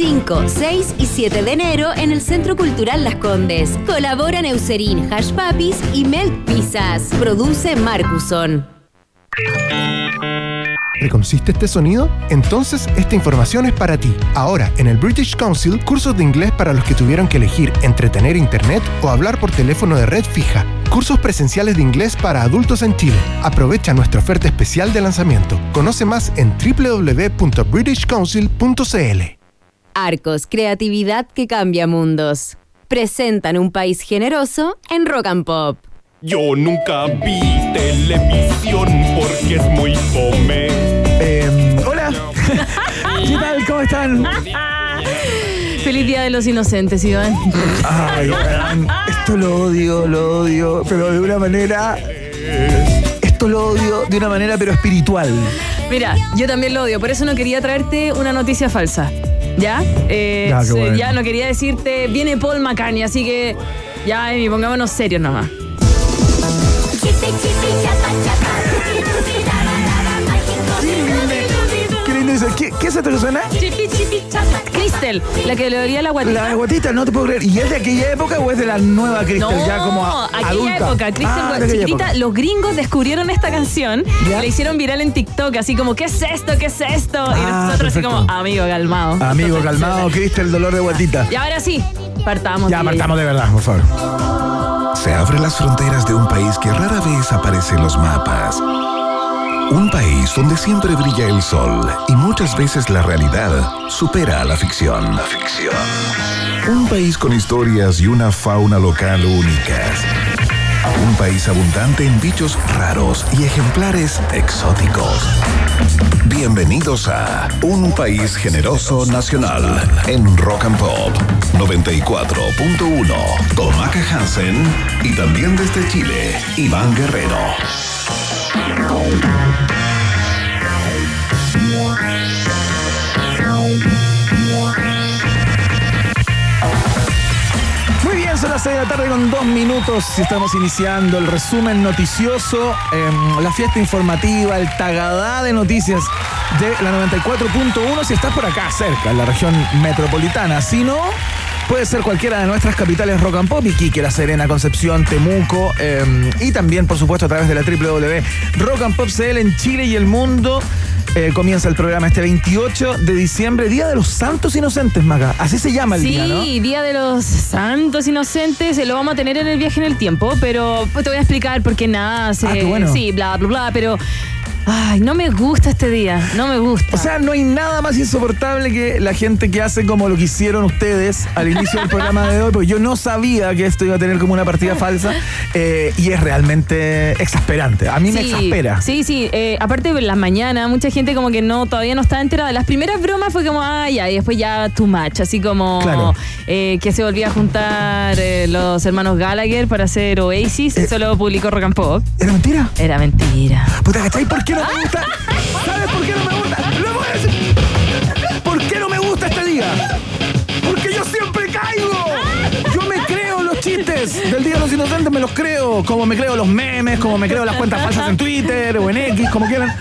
5, 6 y 7 de enero en el Centro Cultural Las Condes. Colaboran Eucerin, Hash Papis y Milk Pizzas. Produce Marcuson. ¿Reconociste este sonido? Entonces esta información es para ti. Ahora, en el British Council, cursos de inglés para los que tuvieron que elegir entre tener internet o hablar por teléfono de red fija. Cursos presenciales de inglés para adultos en Chile. Aprovecha nuestra oferta especial de lanzamiento. Conoce más en www.britishcouncil.cl. Arcos, creatividad que cambia mundos. Presentan un país generoso en Rock and Pop. Yo nunca vi televisión porque es muy fome. Eh, hola. ¿Qué tal? ¿Cómo están? Feliz Día de los Inocentes, Iván. Ay, weón, esto lo odio, lo odio, pero de una manera. Esto lo odio de una manera, pero espiritual. Mira, yo también lo odio, por eso no quería traerte una noticia falsa. ¿Ya? Eh, Ya, qué se- bueno. ya no quería decirte, viene Paul McCartney, así que ya, Emi, pongámonos serios nomás. ¿Qué lindo dice? ¿Qué, ¿Qué es esto que suena? Crystal, la que le dolía la guatita. La guatita, no te puedo creer. ¿Y es de aquella época o es de la nueva Crystal? No, ya como a- aquella adulta? época, Crystal, Ah, chiquitita, época. los gringos descubrieron esta canción, ¿Ya? la hicieron viral en TikTok, así como, ¿qué es esto? ¿Qué es esto? y Ah, nosotros así como, amigo, calmado. Amigo, calmado, Crystal, dolor de guatita. Y ahora sí, partamos. Ya, partamos de verdad, por favor. Se abren las fronteras de un país que rara vez aparece en los mapas. Un país donde siempre brilla el sol y muchas veces la realidad supera a la ficción. La ficción. Un país con historias y una fauna local únicas. Un país abundante en bichos raros y ejemplares exóticos. Bienvenidos a Un País Generoso Nacional en Rock and Pop 94.1 con Maca Hansen y también desde Chile, Iván Guerrero. Muy bien, son las 6 de la tarde con dos minutos y estamos iniciando el resumen noticioso, em, la fiesta informativa, el tagadá de noticias de la 94.1 si estás por acá cerca, en la región metropolitana. Si no, puede ser cualquiera de nuestras capitales rock and pop, Iquique, La Serena, Concepción, Temuco em, y también, por supuesto, a través de la www Rock and Pop CL en Chile y el mundo. Eh, comienza el programa este 28 de diciembre, Día de los Santos Inocentes, Maga. Así se llama el Sí, día, ¿no? Día de los Santos Inocentes, eh, lo vamos a tener en el viaje en el tiempo, pero pues, te voy a explicar por qué nace. Ah, qué bueno. Sí, bla, bla, bla, pero. Ay, no me gusta este día, no me gusta. O sea, no hay nada más insoportable que la gente que hace como lo que hicieron ustedes al inicio del programa de hoy, porque yo no sabía que esto iba a tener como una partida falsa eh, y es realmente exasperante. A mí me exaspera. Sí, sí. eh, aparte en las mañanas, mucha gente como que no todavía no está enterada. Las primeras bromas fue como, ay, ya, y después ya too much. Así como Claro. eh, que se volvía a juntar los hermanos Gallagher para hacer Oasis. Eso lo publicó Rock and Pop. ¿Era mentira? Era mentira. Puta, ¿cachai? ¿Por qué no ¿Sabes por qué no me gusta? Lo voy a decir. ¿Por qué no me gusta este día? Porque yo siempre caigo. Yo me creo los chistes del Día de los Inocentes, me los creo. Como me creo los memes, como me creo las cuentas falsas en Twitter o en X, como quieran.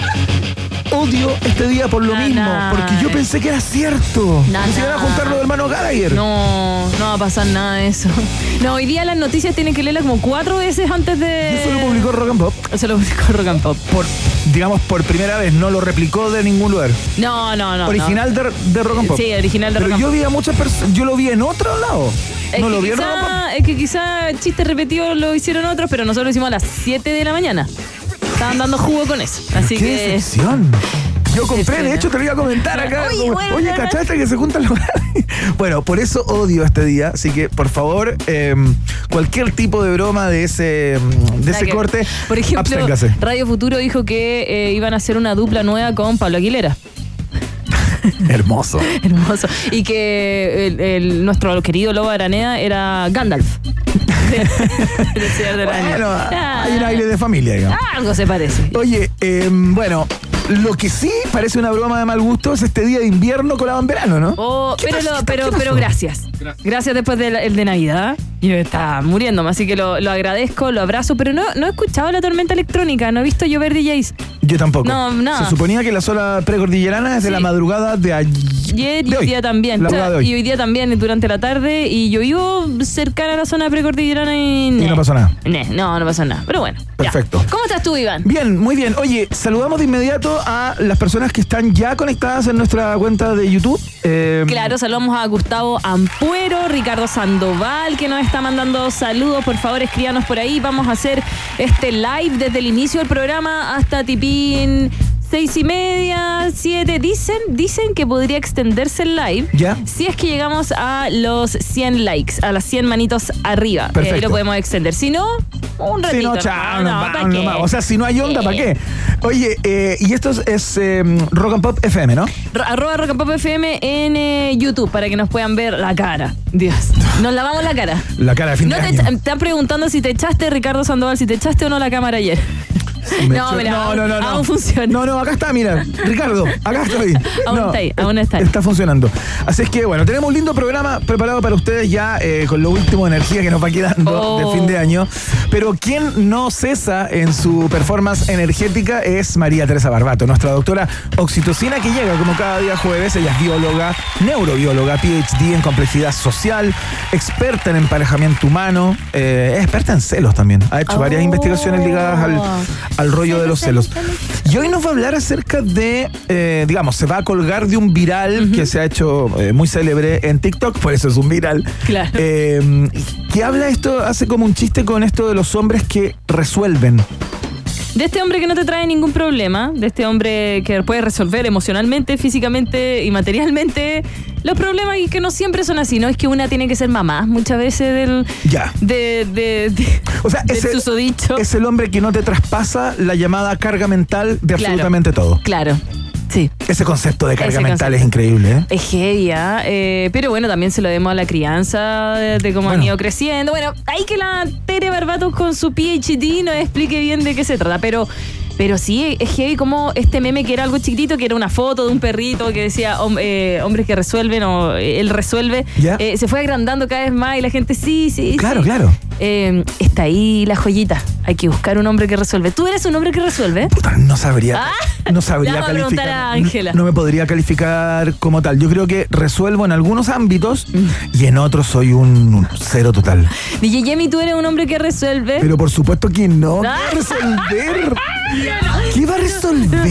Odio este día por lo mismo, porque yo pensé que era cierto. Na, que se iban a juntar los hermanos Gallagher. No, no va a pasar nada de eso. No, hoy día las noticias tienen que leerlas como cuatro veces antes de. Eso lo publicó Rock and Pop. Eso lo publicó Rock and Pop. Por, digamos, por primera vez, no lo replicó de ningún lugar. No, no, no. original de, de Rock and Pop. Sí, original de Pero Rock and yo Pop. vi a muchas personas, yo lo vi en otro lado. Es no lo vi en quizá- Rock and Pop. Es que quizá chistes repetidos lo hicieron otros, pero nosotros lo hicimos a las 7 de la mañana. Estaban dando jugo con eso. Así ¡Qué que. decepción! Yo compré, de hecho te lo iba a comentar acá. Oye, como, bueno, Oye, no, no. ¿cachaste que se juntan los Bueno, por eso odio este día. Así que, por favor, eh, cualquier tipo de broma de ese, de nada ese corte, Por ejemplo, absténgase. Radio Futuro dijo que eh, iban a hacer una dupla nueva con Pablo Aguilera. Hermoso. Hermoso. Y que el, el- nuestro querido Lobo Aranea era Gandalf. Bueno, Ah, hay un aire de familia, digamos. Algo se parece. Oye, eh, bueno, lo que sí parece una broma de mal gusto es este día de invierno colado en verano, ¿no? Oh, ¿Qué pero, pasó? lo- ¿Qué pero, pero gracias. Gracias después del el de Navidad. Yo estaba muriéndome, así que lo, lo agradezco, lo abrazo, pero no, no he escuchado la tormenta electrónica, no he visto llover DJs. Yo tampoco. No, nada. Se suponía que la sola precordillerana es de Sí. la madrugada de ayer. Ayer y hoy día también. La O sea, madrugada de hoy. Y hoy día también durante la tarde. Y yo vivo cercana a la zona precordillerana y. Y no pasó nada. No, no pasó nada. Pero bueno. ya. Perfecto. ¿Cómo estás tú, Iván? Bien, muy bien. Oye, saludamos de inmediato a las personas que están ya conectadas en nuestra cuenta de YouTube. Eh, Claro, saludamos a Gustavo Ampuero, Ricardo Sandoval, que nos está mandando saludos. Por favor, escríbanos por ahí. Vamos a hacer este live desde el inicio del programa hasta tipín seis y media, siete. Dicen, dicen que podría extenderse el live. Ya. Si es que llegamos a los 100 likes, a las 100 manitos arriba. Eh, Perfecto. Ahí lo podemos extender. Si no, un ratito. Si no, chao, No, nos ¿pa' vamos qué? nomás. O sea, si no hay onda, ¿para qué? Eh. Oye, eh, y esto es, es, eh, Rock and Pop FM, ¿no? Ro- Arroba Rock and Pop FM en eh, YouTube para que nos puedan ver la cara. Dios. Nos lavamos la cara. La cara de fin No de te, año. están preguntando si te echaste, Ricardo Sandoval, si te echaste o no la cámara ayer. Me No, mira, no, no, no, no. aún funciona. No, no, acá está, mira. Ricardo, acá estoy. Aún No, está ahí, aún está ahí. Está funcionando. Así es que, bueno, tenemos un lindo programa preparado para ustedes ya eh, con lo último de energía que nos va quedando Oh. de fin de año. Pero quien no cesa en su performance energética es María Teresa Barbato, nuestra doctora oxitocina que llega como cada día jueves. Ella es bióloga, neurobióloga, PhD en complejidad social, experta en emparejamiento humano, eh, es experta en celos también. Ha hecho varias Oh. investigaciones ligadas al, al rollo de los celos. Y hoy nos va a hablar acerca de, eh, digamos, se va a colgar de un viral que se ha hecho eh, muy célebre en TikTok, por eso es un viral. Claro. Eh, que habla esto, hace como un chiste con esto de los hombres que resuelven. De este hombre que no te trae ningún problema, de este hombre que puede resolver emocionalmente, físicamente y materialmente los problemas y que no siempre son así, ¿no? Es que una tiene que ser mamá muchas veces del. Ya. De, de, de- O sea, del es el, es el hombre que no te traspasa la llamada carga mental de Claro. absolutamente todo. Claro. Sí. Ese concepto de carga Ese mental concepto. es increíble, ¿eh? Es heavy, ¿ah? Eh, pero bueno, también se lo demos a la crianza, de, de cómo han Bueno. ido creciendo. Bueno, hay que la Tere Barbatos con su PhD nos explique bien de qué se trata, pero... Pero sí, es heavy como este meme que era algo chiquitito, que era una foto de un perrito que decía hom- eh, hombres que resuelven o eh, él resuelve, eh, se fue agrandando cada vez más y la gente sí, sí. Claro, sí. claro. Eh, está ahí la joyita. Hay que buscar un hombre que resuelve. ¿Tú eres un hombre que resuelve? Puta, no sabría. Ah, no sabría calificar. a Ángela. No, no me podría calificar como tal. Yo creo que resuelvo en algunos ámbitos y en otros soy un, un cero total. DJ Jemmy, ¿tú eres un hombre que resuelve? Pero por supuesto que no. ¿Qué va Ah. resolver? ¿Qué va a resolver?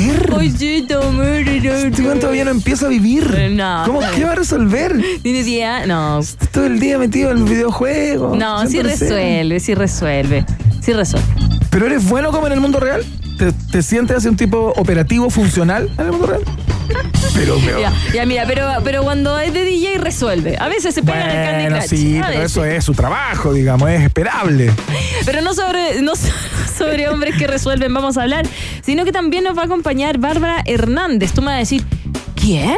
Este weón todavía no empieza a vivir. No, ¿Cómo qué va a resolver? ¿Tienes idea? No. Todo el día metido en videojuegos. No, sí 100%. resuelve, sí resuelve. Sí resuelve. ¿Pero eres bueno como en el mundo real? ¿Te, te sientes así un tipo operativo, funcional en el mundo real? Pero, pero Ya, ya mira, pero, pero cuando es de DJ resuelve. A veces se pega el Candy Bueno, Crush. sí, pero eso es su trabajo, digamos, es esperable. Pero no sobre, no so- sobre hombres que resuelven vamos a hablar, sino que también nos va a acompañar Bárbara Hernández. Tú me vas a decir, ¿quién?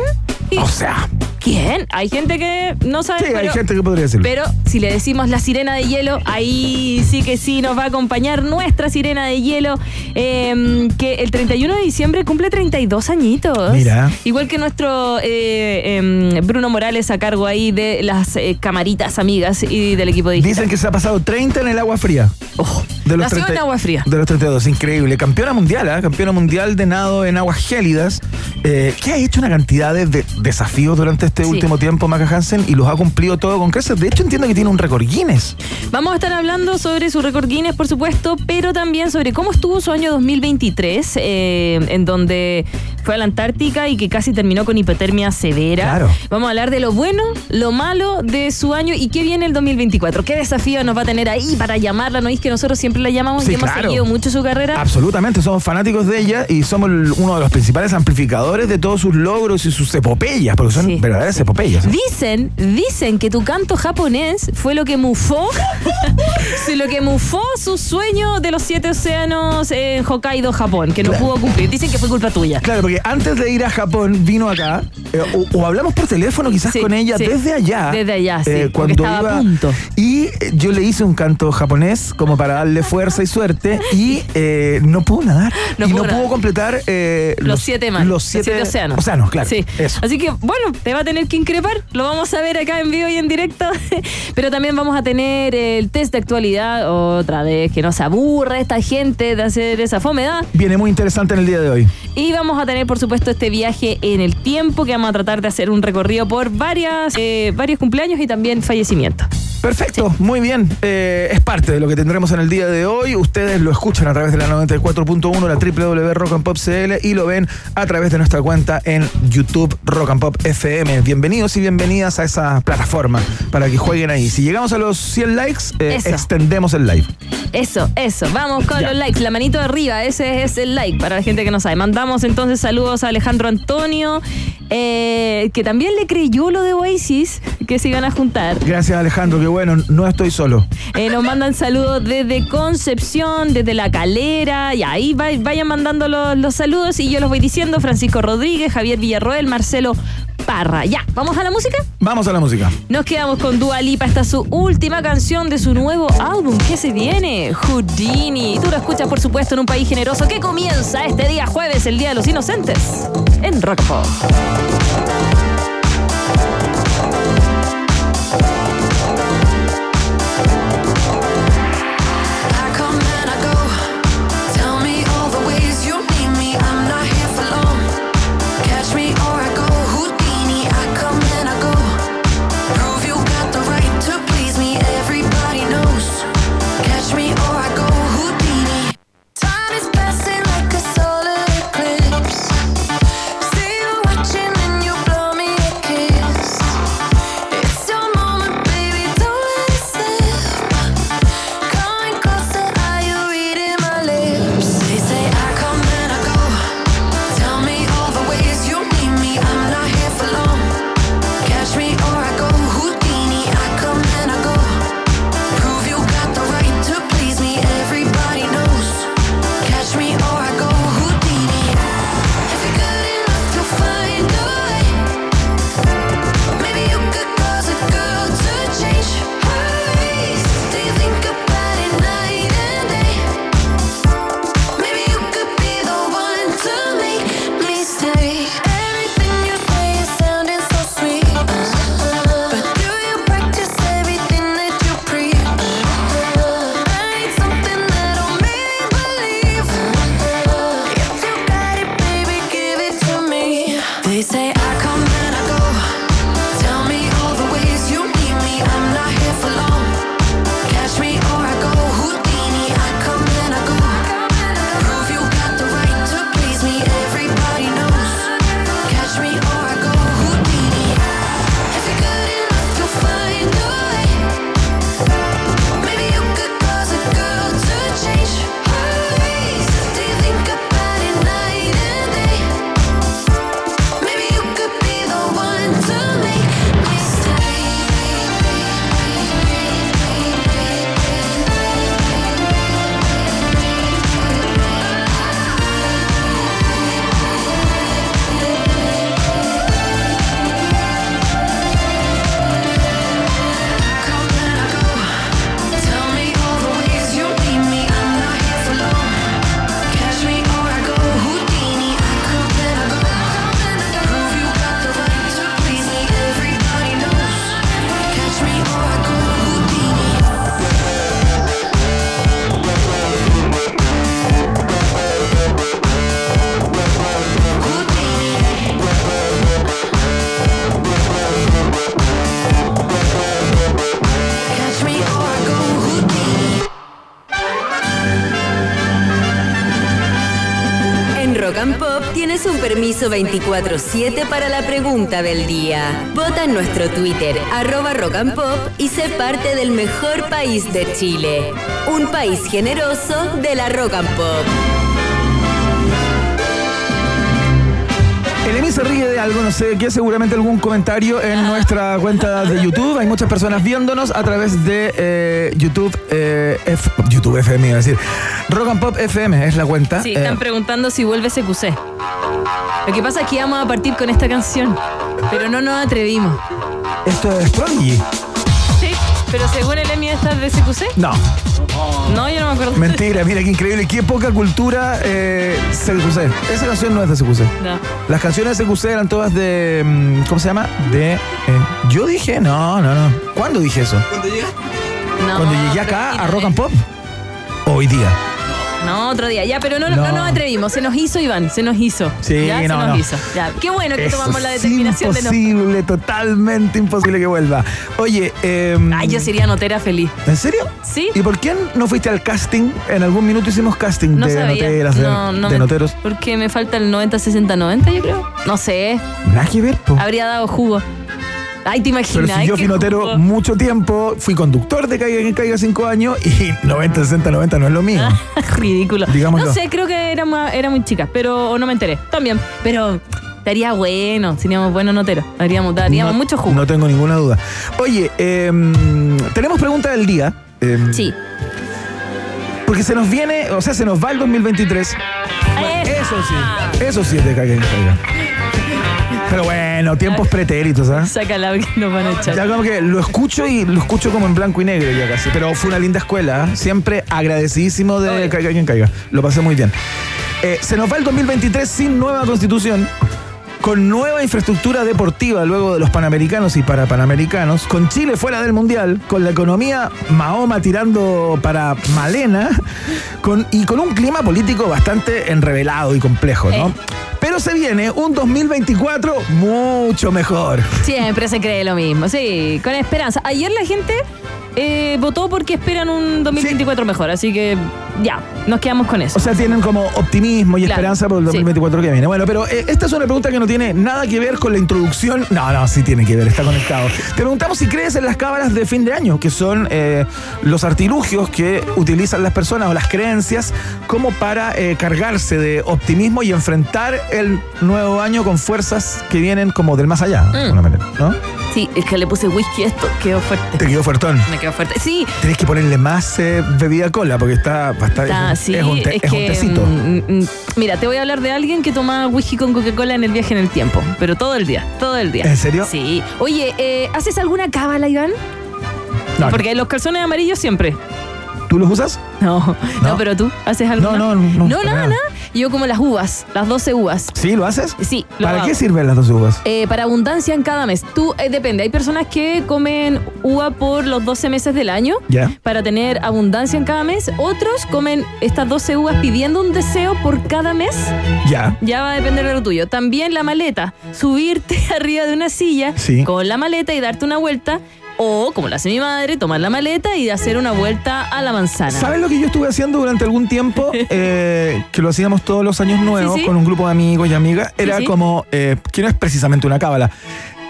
Y- O sea, ¿Quién? Hay gente que no sabe. sí, hay pero- gente que podría decirlo. Pero si le decimos la sirena de hielo, ahí sí que sí nos va a acompañar nuestra sirena de hielo, eh, que el 31 de diciembre cumple 32 añitos. Mira. Igual que nuestro eh, em, Bruno Morales a cargo ahí de las eh, camaritas amigas y del equipo digital. Dicen que se ha pasado 30 en el agua fría. Oh, De los nació en 30 agua fría. De los 32, increíble. Campeona mundial, ¿ah? Campeona mundial de nado en aguas gélidas, eh, que ha hecho una cantidad de, de desafíos durante este Sí. último tiempo, Maca Hansen, y los ha cumplido todo con creces. De hecho, entiendo que tiene un récord Guinness. Vamos a estar hablando sobre su récord Guinness, por supuesto, pero también sobre cómo estuvo su año 2023, eh, en donde fue a la Antártica y que casi terminó con hipotermia severa. Claro. Vamos a hablar de lo bueno, lo malo de su año y qué viene el 2024. ¿Qué desafío nos va a tener ahí para llamarla? ¿No es que nosotros siempre la llamamos Sí, y hemos claro. seguido mucho su carrera? Absolutamente, somos fanáticos de ella y somos uno de los principales amplificadores de todos sus logros y sus epopeyas, porque son Sí. verdaderas epopeyas. Dicen, dicen que tu canto japonés fue lo que mufó, lo que mufó su sueño de los siete océanos en Hokkaido, Japón, que no Claro. pudo cumplir. Dicen que fue culpa tuya. Claro, porque antes de ir a Japón vino acá, eh, o, o hablamos por teléfono quizás Sí, con ella sí. desde allá. Desde allá, sí, eh, porque cuando estaba a iba, punto. Y eh, yo le hice un canto japonés como para darle fuerza y suerte y eh, no pudo nadar. No y pudo no nadar. pudo completar Los, siete mares. Los siete, océanos. Océanos, claro. Sí. Eso. Así que, bueno, te va a tener que increpar. Lo vamos a ver acá en vivo y en directo. Pero también vamos a tener el test de actualidad otra vez, que no se aburre esta gente de hacer esa fomedad. Viene muy interesante en el día de hoy. Y vamos a tener, por supuesto, este viaje en el tiempo, que vamos a tratar de hacer un recorrido por varias, eh, varios cumpleaños y también fallecimientos. Perfecto, muy bien. Eh, es parte de lo que tendremos en el día de hoy. Ustedes lo escuchan a través de la 94.1, la www.rockandpopcl y lo ven a través de nuestra cuenta en YouTube Rock and Pop FM. Bienvenidos y bienvenidas a esa plataforma para que jueguen ahí. Si llegamos a los 100 likes, eh, extendemos el live. Eso, eso. Vamos con Ya. los likes. La manito arriba, ese es el like para la gente que no sabe. Mandamos entonces saludos a Alejandro Antonio, eh, que también le creyó lo de Oasis, que se iban a juntar. Gracias Alejandro, bueno, no estoy solo. Eh, nos mandan saludos desde Concepción, desde La Calera, y ahí va- vayan mandando los, los saludos y yo los voy diciendo. Francisco Rodríguez, Javier Villarroel, Marcelo Parra. Ya, ¿vamos a la música? Vamos a la música. Nos quedamos con Dua Lipa, esta es su última canción de su nuevo álbum. ¿Qué se viene? Houdini. Tú lo escuchas, por supuesto, en un país generoso que comienza este día jueves, el Día de los Inocentes, en Rock permiso 24-7 para la pregunta del día. Vota en nuestro Twitter, arroba Rock and Pop, y sé parte del mejor país de Chile. Un país generoso de la Rock and Pop. El Emi se ríe de algo, no sé qué, seguramente algún comentario en nuestra cuenta de YouTube. Hay muchas personas viéndonos a través de eh, YouTube, eh, F- YouTube FM, iba a decir. Rock and Pop FM es la cuenta. Sí, Eh, están preguntando si vuelve CQC. Lo que pasa es que íbamos a partir con esta canción, pero no nos atrevimos. esto es Prodigy. Sí, pero según el Emi esta es de CQC. No, No, yo no me acuerdo. mentira, mira qué increíble, qué poca cultura eh, CQC. Esa canción no es de CQC. No. Las canciones de CQC eran todas de. mm, ¿Cómo se llama? De. eh, yo dije, no, no, no. ¿Cuándo dije eso? No, Cuando llegué acá a Rock and Pop. Hoy día. No, otro día. Ya, pero no, no. No. nos atrevimos. Se nos hizo, Iván. Se nos hizo. Sí, ya, no, se nos no. hizo. Ya. Qué bueno que Eso tomamos la determinación de no. imposible, totalmente imposible que vuelva. Oye, eh, Ay, yo sería notera feliz. ¿en serio? ¿Sí? ¿Y por qué no fuiste al casting? En algún minuto hicimos casting No de sabía. noteras, de, no, no de me- noteros. Porque me falta el 90-60-90, yo creo. No sé. Nada que ver, po. Habría dado jugo. Ay, te Pero imaginas. si yo fui notero jugo. mucho tiempo, fui conductor de Caiga Quien Caiga 5 años y 90, 60, 90 no es lo mío. Ridículo. Digámoslo. No sé, creo que era, era muy chica, pero no me enteré. También. Pero estaría bueno. Seríamos buenos noteros. Daríamos, daríamos no, mucho jugo. No tengo ninguna duda. Oye, em, tenemos pregunta del día. em, Sí. Porque se nos viene, o sea, se nos va el 2023. Eso sí, eso sí es de Caiga Quien Caiga. Pero bueno, tiempos pretéritos, ¿ah? Sácala que nos van a echar. Ya como que lo escucho y lo escucho como en blanco y negro ya casi. Pero fue una linda escuela. ¿eh? Siempre agradecidísimo de Oye. caiga quien caiga. Lo pasé muy bien. Eh, se nos va el 2023 sin nueva constitución. Con nueva infraestructura deportiva luego de los panamericanos y para panamericanos, con Chile fuera del mundial, con la economía Mahoma tirando para Malena, con, y con un clima político bastante enrevelado y complejo, ¿no? Eh. Pero se viene un 2024 mucho mejor. Siempre se cree lo mismo, sí, con esperanza. Ayer la gente eh, votó porque esperan un 2024 mejor, así que ya, nos quedamos con eso. O sea, tienen como optimismo y Claro, esperanza por el sí. 2024 que viene. Bueno, pero eh, esta es una pregunta que no tiene nada que ver con la introducción. No, no, sí tiene que ver, está conectado. Te preguntamos si crees en las cábalas de fin de año, que son eh, los artilugios que utilizan las personas o las creencias como para eh, cargarse de optimismo y enfrentar el nuevo año con fuerzas que vienen como del más allá, de alguna manera, ¿no? Sí, es que le puse whisky a esto, quedó fuerte. Te quedó fuertón. Me quedó fuerte. Sí, Tenés que ponerle más eh, bebida cola porque está bastante. está, es, sí, es un, te- es es un que, tecito. mm, mm, mira, te voy a hablar de alguien que tomaba whisky con Coca-Cola en el viaje en el tiempo, pero todo el día, todo el día. ¿En serio? Sí. Oye, eh, ¿haces alguna cábala, Iván? No, Porque los calzones amarillos siempre. ¿Tú los usas? No, no, No. pero tú, ¿haces algo? No, no, no, No, nada, nada. Yo como las uvas, las 12 uvas. ¿Sí, lo haces? Sí, lo ¿Para hago. qué sirven las dos uvas? Eh, para abundancia en cada mes. Tú, eh, depende. Hay personas que comen uva por los 12 meses del año Ya. para tener abundancia en cada mes. Otros comen estas 12 uvas pidiendo un deseo por cada mes. Ya. Ya va a depender de lo tuyo. También la maleta. Subirte arriba de una silla Sí. con la maleta y darte una vuelta. O, como lo hace mi madre, tomar la maleta y hacer una vuelta a la manzana. ¿Sabes lo que yo estuve haciendo durante algún tiempo? Eh, que lo hacíamos todos los años nuevos Sí, sí. con un grupo de amigos y amigas. Era sí. como, eh, que no es precisamente una cábala,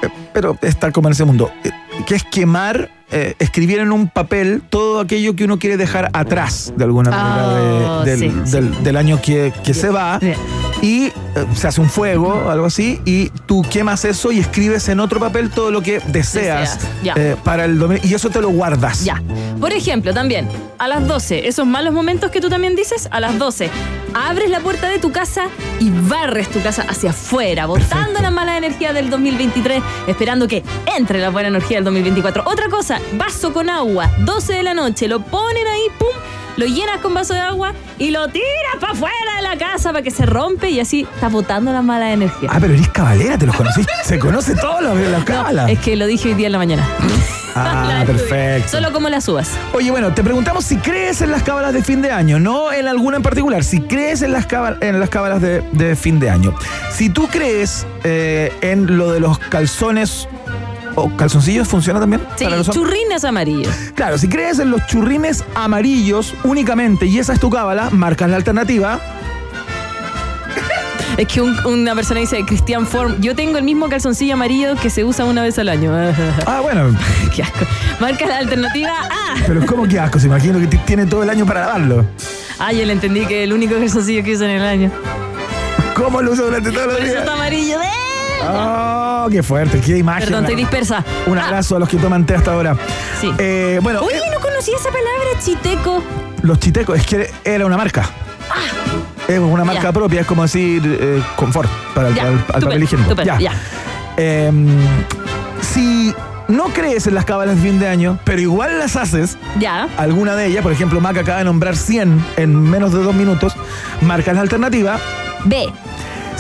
eh, pero está como en ese mundo, eh, que es quemar, eh, escribir en un papel todo aquello que uno quiere dejar atrás, de alguna manera, de- Oh, del, sí, sí. del- del año que, que se va. Bien. Y eh, se hace un fuego, algo así, y tú quemas eso y escribes en otro papel todo lo que deseas, eh, para el domingo. Y eso te lo guardas. Ya. Por ejemplo, también, a las 12, esos malos momentos que tú también dices, a las 12, abres la puerta de tu casa y barres tu casa hacia afuera, botando Perfecto. la mala energía del 2023, esperando que entre la buena energía del 2024. Otra cosa, vaso con agua, 12 de la noche, lo ponen ahí, pum, lo llenas con vaso de agua y lo tiras para afuera de la casa para que se rompe y así estás botando la mala energía. Ah, pero eres cabalera, te los conocí. Se conoce todo lo de la cábala. Es que lo dije hoy día en la mañana. Ah, perfecto. Solo como las uvas. Oye, bueno, te preguntamos si crees en las cábalas de fin de año, no en alguna en particular, si crees en las, en las cábalas de, de fin de año. Si tú crees eh, en lo de los calzones o calzoncillos, ¿funciona también? Sí, para los churrines amarillos. Claro, si crees en los churrines amarillos únicamente y esa es tu cábala, marcas la alternativa. Es que un- una persona dice, Cristian Form, yo tengo el mismo calzoncillo amarillo que se usa una vez al año. Ah, bueno, Qué asco. Marca la alternativa A. pero ¿cómo que asco? Se imagino que tiene todo el año para lavarlo. Ah, yo le entendí que el único calzoncillo que usa en el año. ¿Cómo lo uso durante todos los Por eso está amarillo. ¡Eh! Oh, qué fuerte, qué imagen. Perdón, estoy dispersa. Un Ah, abrazo a los que toman té hasta ahora. Sí. Eh, bueno, Oye, eh, no conocía esa palabra, chiteco. los chitecos, es que era una marca. Es una marca Ya. propia, es como decir eh, confort para el, Ya, papel higiénico. estupendo, ya. Em, si no crees en las cábalas de fin de año, pero igual las haces, Ya. alguna de ellas, por ejemplo, Mac acaba de nombrar 100 en menos de dos minutos, marcas la alternativa. B.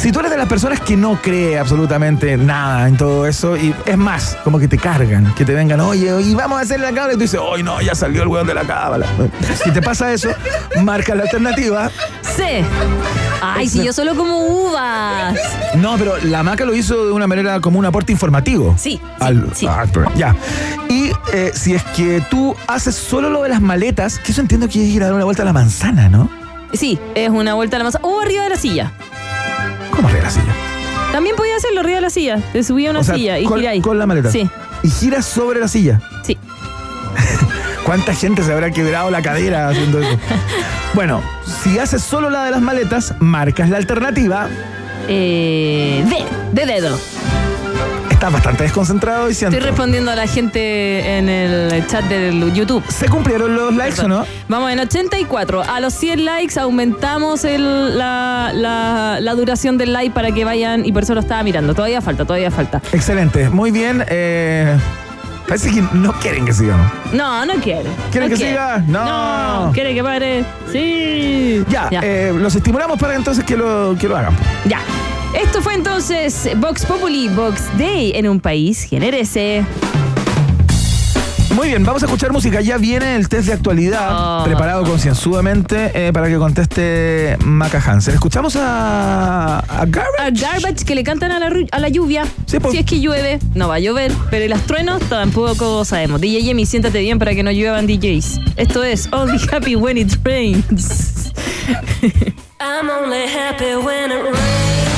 Si tú eres de las personas que no cree absolutamente nada en todo eso, y es más, como que te cargan, que te vengan, oye, y vamos a hacer la cábala, y tú dices, oye, no, ya salió el hueón de la cábala. Si te pasa eso, marca la alternativa. C. Ay, si yo solo como uvas. No, pero la maca lo hizo de una manera como un aporte informativo. Sí, Al- sí. al programa. ya. Y eh, si es que tú haces solo lo de las maletas, que eso entiendo que es ir a dar una vuelta a la manzana, ¿no? Sí, es una vuelta a la masa. O arriba de la silla. ¿Cómo arriba de la silla? También podía hacerlo arriba de la silla. Te subía a una O sea, silla y con, con la maleta. Sí, Y giras sobre la silla. sí. ¿Cuánta gente se habrá quebrado la cadera haciendo eso? bueno, si haces solo la de las maletas, marcas la alternativa. Eh, D. De dedo. Estás bastante desconcentrado y siento. Estoy respondiendo a la gente en el chat del YouTube. ¿Se cumplieron los likes o no? Vamos en 84. A los 100 likes aumentamos el- la, la- la duración del like para que vayan y por eso lo estaba mirando. Todavía falta, todavía falta. Excelente, muy bien. eh, parece que no quieren que sigamos. No, no quiere. ¿Quiere no que siga? No. No. ¿Quiere que pare? Sí. Ya, Ya. eh, los estimulamos para entonces que lo, que lo hagan. ya. Esto fue entonces Vox Populi, Vox Day en un país generese. Muy bien, vamos a escuchar música. Ya viene el test de actualidad, Oh. preparado concienzudamente eh, para que conteste Maca Hansen. Escuchamos a, a Garbage. A Garbage que le cantan a la, a la lluvia. Sí, po. Si es que llueve, no va a llover. Pero los truenos tampoco sabemos. DJ Yemi, siéntate bien para que no lluevan DJs. Esto es Only Happy When It Rains. I'm only happy when it rains.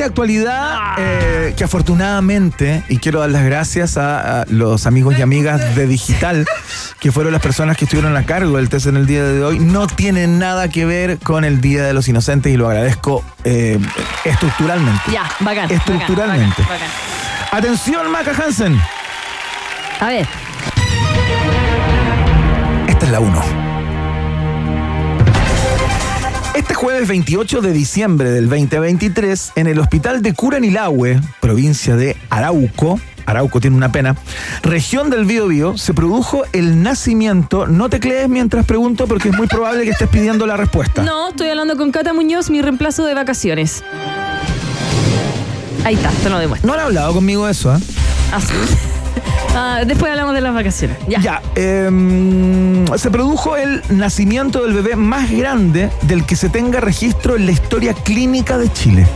De actualidad eh, que afortunadamente, y quiero dar las gracias a, a los amigos y amigas de Digital, que fueron las personas que estuvieron a cargo del test en el día de hoy, no tiene nada que ver con el Día de los Inocentes y lo agradezco eh, estructuralmente. Ya, bacán. Estructuralmente. bacán, bacán, Atención, Maca Hansen. A ver, Esta es la 1. Este jueves 28 de diciembre del 2023, en el hospital de Curanilahue, provincia de Arauco, Arauco tiene una pena, región del Biobío, se produjo el nacimiento. No te crees mientras pregunto porque es muy probable que estés pidiendo la respuesta. no, estoy hablando con Cata Muñoz, mi reemplazo de vacaciones. Ahí está, te lo demuestro. No han hablado conmigo de eso, ¿eh? Así. Ah, después hablamos de las vacaciones. Ya. Ya, em, se produjo el nacimiento del bebé más grande del que se tenga registro en la historia clínica de Chile.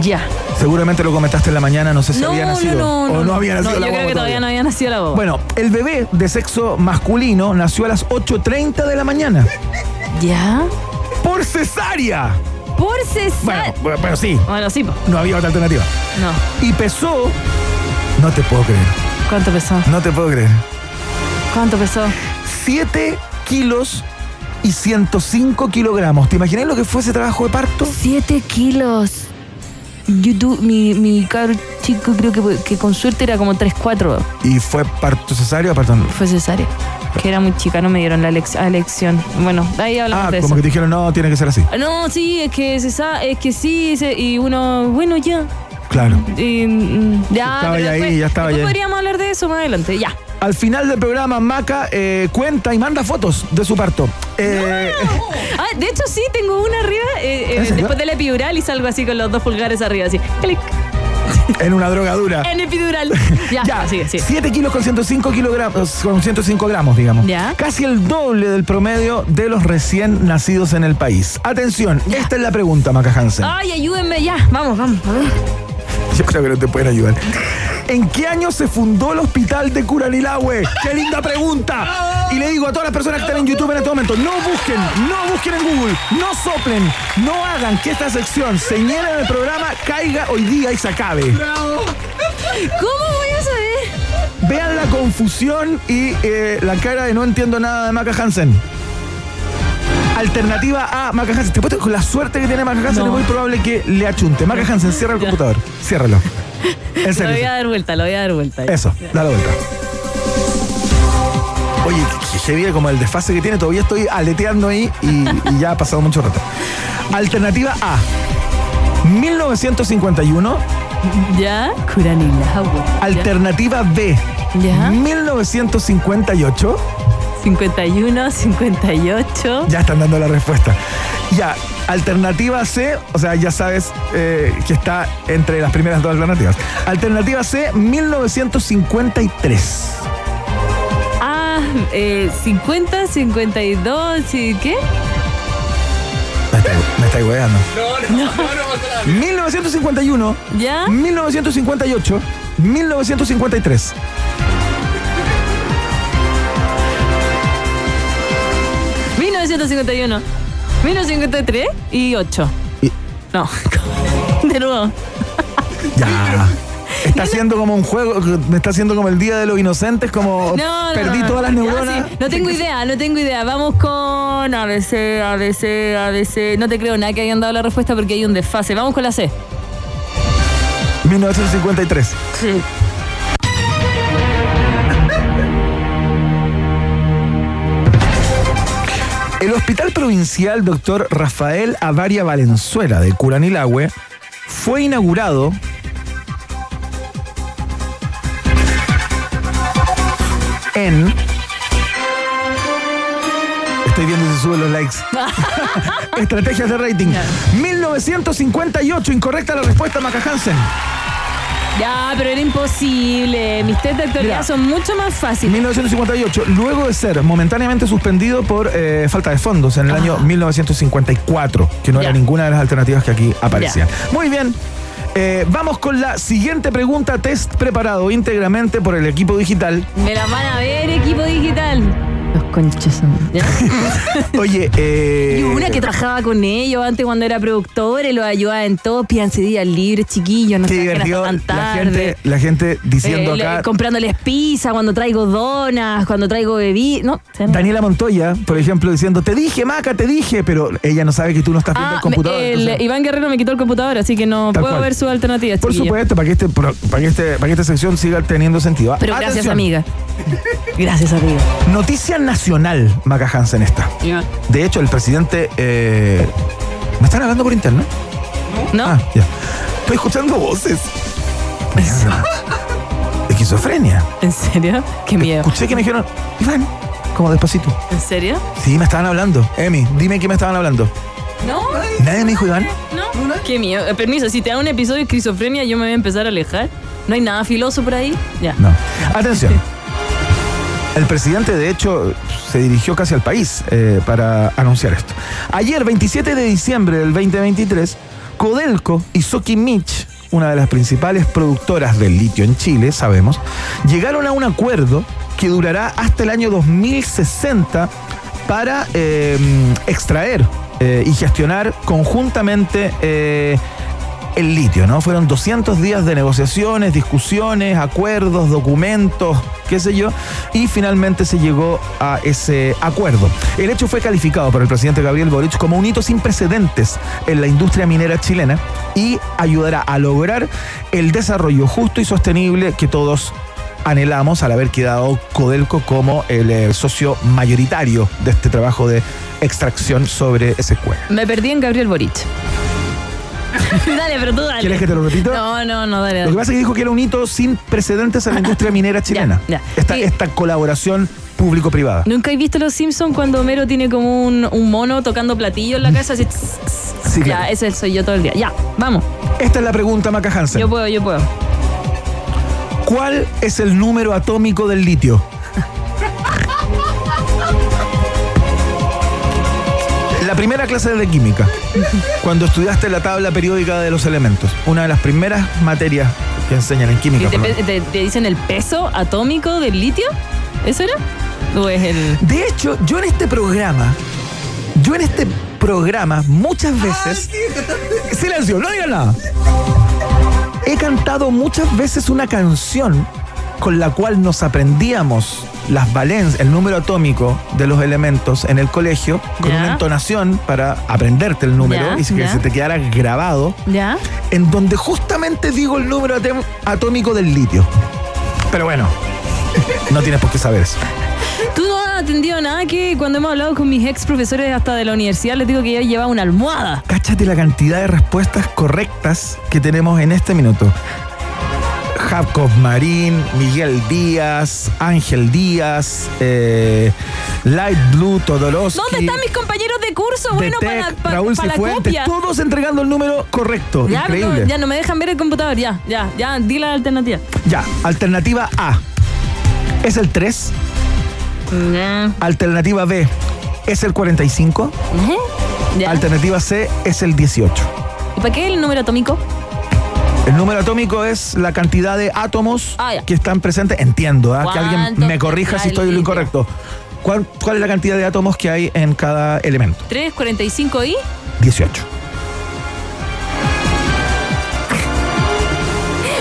Ya. Seguramente lo comentaste en la mañana, no sé si No, había no, nacido no, o no, no. había nacido No, la yo creo que todavía no había nacido la boba. Bueno, el bebé de sexo masculino nació a las 8.30 de la mañana. ¿Ya? ¡Por cesárea! Por Bueno, cesárea. bueno, pero sí, Bueno, sí, po. no había otra alternativa. No. Y pesó... No te puedo creer, ¿Cuánto pesó? no te puedo creer. ¿Cuánto pesó? 7 kilos y 105 kilogramos. ¿Te imaginas lo que fue ese trabajo de parto? Siete kilos. YouTube, mi, mi cabro chico creo que, que con suerte era como 3, 4. ¿Y fue parto cesárea o parto? Fue cesárea. Que era muy chica, no me dieron la elección. Bueno, ahí hablamos Ah, de como eso. que te dijeron, no, tiene que ser así. No, sí, es que se sa- es que sí, se- y uno, bueno, ya. Claro. Y, mm, ya, Estaba ya ahí, después- ya estaba ya ahí. podríamos hablar de eso más adelante, ya. Al final del programa, Maca eh, cuenta y manda fotos de su parto. Eh, Ah, de hecho, sí, tengo una arriba, eh, eh, después del epidural y salgo así con los dos pulgares arriba, así. clic, en una drogadura. En epidural. Ya, Ya, sigue, sigue. 7 kilos con 105 kilogramos, con 105 gramos, digamos. Ya. Casi el doble del promedio de los recién nacidos en el país. Atención, esta es la pregunta, Maca Hansen. Ay, ayúdenme, ya. Vamos, vamos. a ver. Yo creo que no te pueden ayudar. ¿En qué año se fundó el hospital de Curanilahue? ¡Qué linda pregunta! Y le digo a todas las personas que están en YouTube en este momento, no busquen, no busquen en Google, no soplen, no hagan que esta sección señala del programa caiga hoy día y se acabe. ¿Cómo voy a saber? Vean la confusión y eh, la cara de no entiendo nada de Maca Hansen. Alternativa A, Maca Hansen. Te puesto con la suerte que tiene Maca Hansen, No. es muy probable que le achunte. Maca Hansen, cierra el Ya. computador. Ciérralo. En Lo serio. voy a dar vuelta, lo voy a dar vuelta. Eso, dale vuelta. Oye, viene como el desfase que tiene, todavía estoy aleteando ahí y, y ya ha pasado mucho rato. Alternativa A. 1951. ¿Ya? Alternativa B. Ya. 1958. 51, 58. Ya están dando la respuesta. Ya, alternativa C, o sea, ya sabes eh, que está entre las primeras dos alternativas. Alternativa C, 1953. Ah, eh, 50, 52, ¿sí? ¿qué? Me está, me está hueando. 1951, ¿Ya? 1958, 1953. ¿1951? 1953 y 8. Y- No. De nuevo. Ya. Está haciendo como un juego, me está haciendo como el Día de los Inocentes, como No, no, perdí no. todas las neuronas. sí. No tengo idea, no tengo idea. Vamos con ABC, ABC, ABC. No te creo nada que hayan dado la respuesta porque hay un desfase. Vamos con la C. 1953. Sí. El Hospital Provincial Dr. Rafael Avaria Valenzuela de Curanilahue fue inaugurado en... Estoy viendo si suben los likes. Estrategias de rating. 1958, incorrecta la respuesta, Maca Hansen. Ya, pero era imposible. Mis test de actualidad Mira. son mucho más fáciles. 1958, luego de ser momentáneamente suspendido por eh, falta de fondos en el año 1954, que no Ah. Ya. era ninguna de las alternativas que aquí aparecían. Muy bien. eh, vamos con la siguiente pregunta, test preparado íntegramente por el equipo digital. Me la van a ver, equipo digital. Los. ¿ya? Oye, eh. Y una que trabajaba con ellos antes cuando era productora y los ayudaba en todo. Pídanse días libres, chiquillos, no Qué divertido tan la gente, la gente diciendo Eh, le- acá. comprándoles pizza cuando traigo donas, cuando traigo bebidas. No, Daniela Montoya, por ejemplo, diciendo, te dije, Maca, te dije, pero ella no sabe que tú no estás viendo Ah, el computador. me- el entonces- Iván Guerrero me quitó el computador, así que no Tal puedo cual. ver sus alternativas. por supuesto, para que, este, para, que este, para que esta sección siga teniendo sentido. Pero gracias, amiga. Gracias, amiga. Noticia nacional, Maca Hansen está. De hecho, el presidente... eh, ¿Me están hablando por internet? ¿No? Ah, ya. Estoy escuchando voces. Esquizofrenia. ¿En serio? Qué miedo. Escuché que me dijeron, Iván, como despacito. ¿En serio? Sí, me estaban hablando. Emi, dime qué me estaban hablando. No, Nadie me dijo Iván. no. Qué miedo. Eh, Permiso, si te da un episodio de esquizofrenia, yo me voy a empezar a alejar. ¿No hay nada filoso por ahí? Ya. No. Atención. El presidente, de hecho, se dirigió casi al país eh, para anunciar esto. Ayer, 27 de diciembre del 2023, Codelco y Sokimich, una de las principales productoras del litio en Chile, sabemos, llegaron a un acuerdo que durará hasta el año 2060 para eh, extraer eh, y gestionar conjuntamente el litio, ¿no? Fueron 200 días de negociaciones, discusiones, acuerdos, documentos, qué sé yo, y finalmente se llegó a ese acuerdo. El hecho fue calificado por el presidente Gabriel Boric como un hito sin precedentes en la industria minera chilena y ayudará a lograr el desarrollo justo y sostenible que todos anhelamos al haber quedado Codelco como el eh, socio mayoritario de este trabajo de extracción sobre ese cuero. Me perdí en Gabriel Boric. dale, pero tú dale. ¿Quieres que te lo repita? No, no, no, dale. Lo que pasa es que dijo que era un hito sin precedentes en la industria minera chilena. ya. Esta, Sí. esta colaboración público-privada. ¿Nunca he visto Los Simpsons cuando Homero tiene como un, un mono tocando platillo en la casa? Así, tss, tss, Sí, ya, ese soy yo todo el día. Ya, vamos. Esta es la pregunta, Maca Hansen. Yo puedo, yo puedo. ¿Cuál es el número atómico del litio? Primera clase de química, cuando estudiaste la tabla periódica de los elementos, una de las primeras materias que enseñan en ¿Y química. te, por lo pe- te- te dicen el peso atómico del litio? ¿Eso era? ¿O es el...? De hecho, yo en este programa, yo en este programa muchas veces... Silencio, no digan nada. He cantado muchas veces una canción con la cual nos aprendíamos las valencias, el número atómico de los elementos en el colegio, con una entonación para aprenderte el número y que se te quedara grabado, ¿Ya? en donde justamente digo el número atómico del litio. Pero bueno, no tienes por qué saber eso. Tú no has atendido nada que cuando hemos hablado con mis ex profesores hasta de la universidad les digo que yo llevaba una almohada. Cáchate la cantidad de respuestas correctas que tenemos en este minuto. Jacob Marín, Miguel Díaz, Ángel Díaz, eh, Light Blue, Todorowsky. ¿Dónde están mis compañeros de curso? Bueno, para, para, Raúl para la Cifuentes, copia. todos entregando el número correcto. Ya, no, Increíble. ya no me dejan ver el computador, ya, ya, ya, di la alternativa. Ya, alternativa A es el 3, Ya. alternativa B es el 45, ¿Eh? Ya. alternativa C es el 18. ¿Y para qué el número atómico? El número atómico es la cantidad de átomos Ah, que están presentes. Entiendo, ¿ah? que alguien ¿Cuántos me corrija si estoy el en lo incorrecto. ¿Cuál, cuál es la cantidad de átomos que hay en cada elemento? 3, 45 y. 18.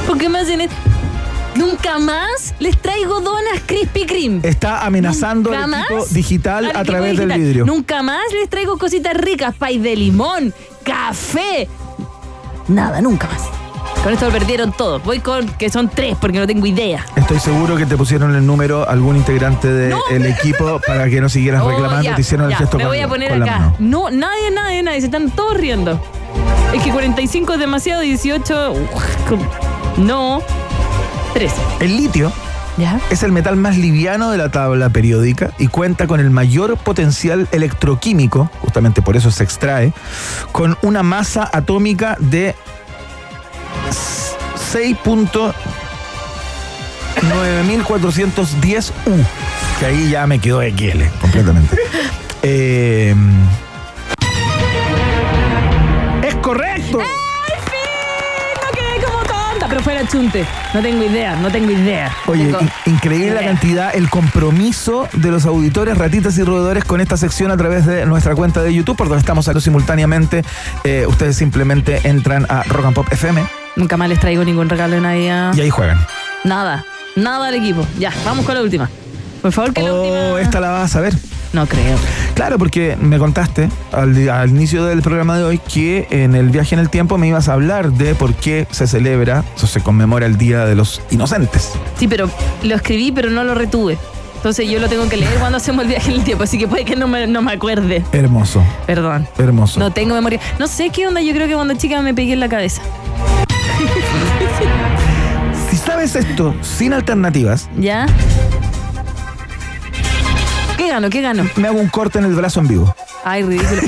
¿Por qué me hacen esto? Nunca más les traigo donas Krispy Kreme. Está amenazando al equipo digital al a través del vidrio. Nunca más les traigo cositas ricas, pay de limón, café. Nada, nunca más. Con esto lo perdieron todo. Voy con que son tres porque no tengo idea. Estoy seguro que te pusieron el número algún integrante del No. equipo para que no siguieras Oh, reclamando. ya, te hicieron el ya, gesto Me con, voy a poner acá. No, nadie, nadie, nadie. Se están todos riendo. Es que 45 es demasiado, 18. uf, no. 3. El litio ¿Ya? es el metal más liviano de la tabla periódica y cuenta con el mayor potencial electroquímico, justamente por eso se extrae, con una masa atómica de 6.9410 U, que ahí ya me quedó XL completamente. Eh, es correcto. ¡Al fin! No quedé como tonta, pero fue achunte. No tengo idea, no tengo idea. Oye, Tengo in- increíble la cantidad, el compromiso de los auditores, ratitas y roedores con esta sección a través de nuestra cuenta de YouTube, por donde estamos saliendo simultáneamente. Eh, ustedes simplemente entran a Rock and Pop FM Nunca más les traigo ningún regalo de Navidad. y ahí juegan. Nada, nada al equipo. Ya, vamos con la última. Por favor, que la Oh, última. esta la vas a ver. No creo. Claro, porque me contaste al, al inicio del programa de hoy que en el viaje en el tiempo me ibas a hablar de por qué se celebra, o se conmemora el Día de los Inocentes. Sí, pero lo escribí, pero no lo retuve. Entonces yo lo tengo que leer cuando hacemos el viaje en el tiempo, así que puede que no me, no me acuerde. Hermoso, Perdón. hermoso. No tengo memoria. No sé qué onda, yo creo que cuando chica me pegué en la cabeza. Si sabes esto sin alternativas, ¿Ya? ¿Qué gano? ¿Qué gano? me hago un corte en el brazo en vivo. Ay, ridículo.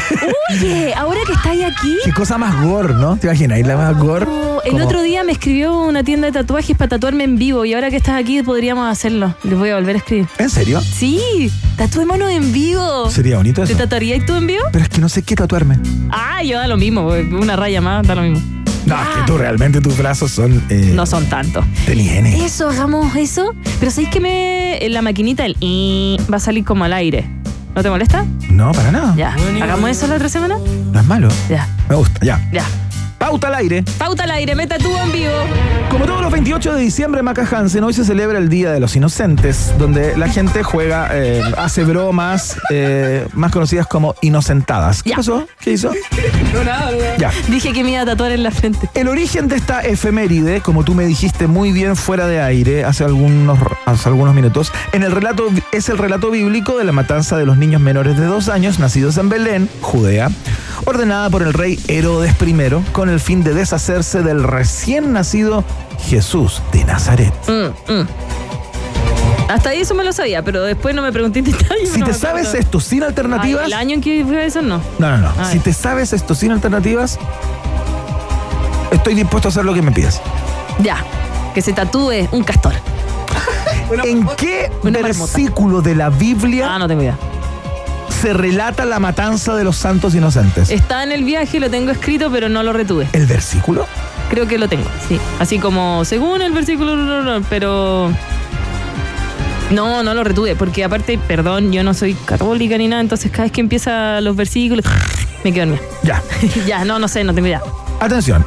Oye, ahora que estáis aquí. Qué cosa más gore, ¿no? ¿Te imaginas? ¿Y la más gore? Oh, el Como- otro día me escribió una tienda de tatuajes para tatuarme en vivo y ahora que estás aquí podríamos hacerlo. Les voy a volver a escribir. ¿En serio? Sí, tatuémonos en vivo. Sería bonito ¿Te eso. tatuarías tú en vivo? Pero es que no sé qué tatuarme. Ah, yo da lo mismo, una raya más, da lo mismo. No, es que tú realmente tus brazos son. eh, No son tantos. Del IN. Eso, hagamos eso. Pero ¿sabéis que me, la maquinita el i va a salir como al aire? ¿No te molesta? No, para nada. Ya. ¿Hagamos eso la otra semana? No es malo. Ya, Me gusta, ya. ya. Pauta al aire. Pauta al aire, me tatúo en vivo. Como todos los 28 de diciembre, Maca Hansen, hoy se celebra el Día de los Inocentes, donde la gente juega, eh, hace bromas eh, más conocidas como inocentadas. ¿Qué Ya. pasó? ¿Qué hizo? Ya. Dije que me iba a tatuar en la frente. El origen de esta efeméride, como tú me dijiste muy bien fuera de aire hace algunos, hace algunos minutos, en el relato, es el relato bíblico de la matanza de los niños menores de dos años nacidos en Belén, Judea, ordenada por el rey Herodes I con el fin de deshacerse del recién nacido Jesús de Nazaret. Mm, mm. Hasta ahí eso me lo sabía, pero después no me pregunté detalles. Si no te sabes acuerdo. esto sin alternativas... Ay, el año en que fue eso, no. No, no, no. Ay. Si te sabes esto sin alternativas, estoy dispuesto a hacer lo que me pidas. Ya. Que se tatúe un castor. ¿En qué versículo de la Biblia Ah, no tengo idea. Se relata la matanza de los santos inocentes? Está en el viaje, lo tengo escrito, pero no lo retuve. ¿El versículo? Creo que lo tengo, sí. Así como según el versículo, pero. No, no lo retuve, porque aparte, perdón, yo no soy católica ni nada, entonces cada vez que empieza los versículos, me quedo dormida. Ya. ya, no, no sé, no tengo idea. Atención.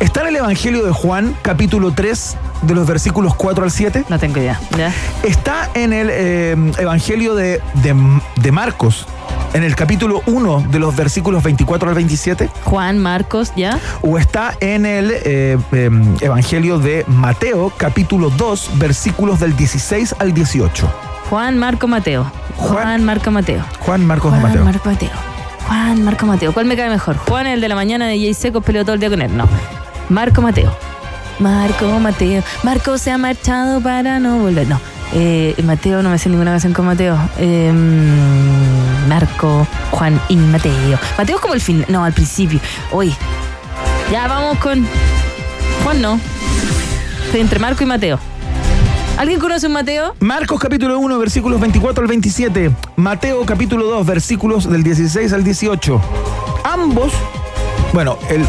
Está en el Evangelio de Juan, capítulo 3, de los versículos 4 al 7. No tengo idea. ¿Ya? Está en el eh, Evangelio de, de- de Marcos, en el capítulo 1, de los versículos 24 al 27. Juan, Marcos, ¿ya? o está en el eh, eh, Evangelio de Mateo, capítulo 2, versículos del 16 al 18. Juan, Marco, Mateo. Juan- Juan, Marco, Mateo. Juan Marcos Juan, Mateo. Marco, Mateo. Juan, Marco, Mateo. ¿Cuál me cae mejor? Juan, el de la mañana de Jay Seco, peleó todo el día con él. No. Marco, Mateo. Marco, Mateo. Marco se ha marchado para no volver. No. Eh, Mateo, no me sé ninguna canción con Mateo. Eh, Marco, Juan y Mateo. Mateo es como el fin. No, al principio. Hoy. Ya vamos con. Juan no. Entre Marco y Mateo. ¿Alguien conoce un Mateo? Marcos capítulo 1, versículos 24 al 27. Mateo capítulo 2, versículos del 16 al 18. Ambos, bueno, el,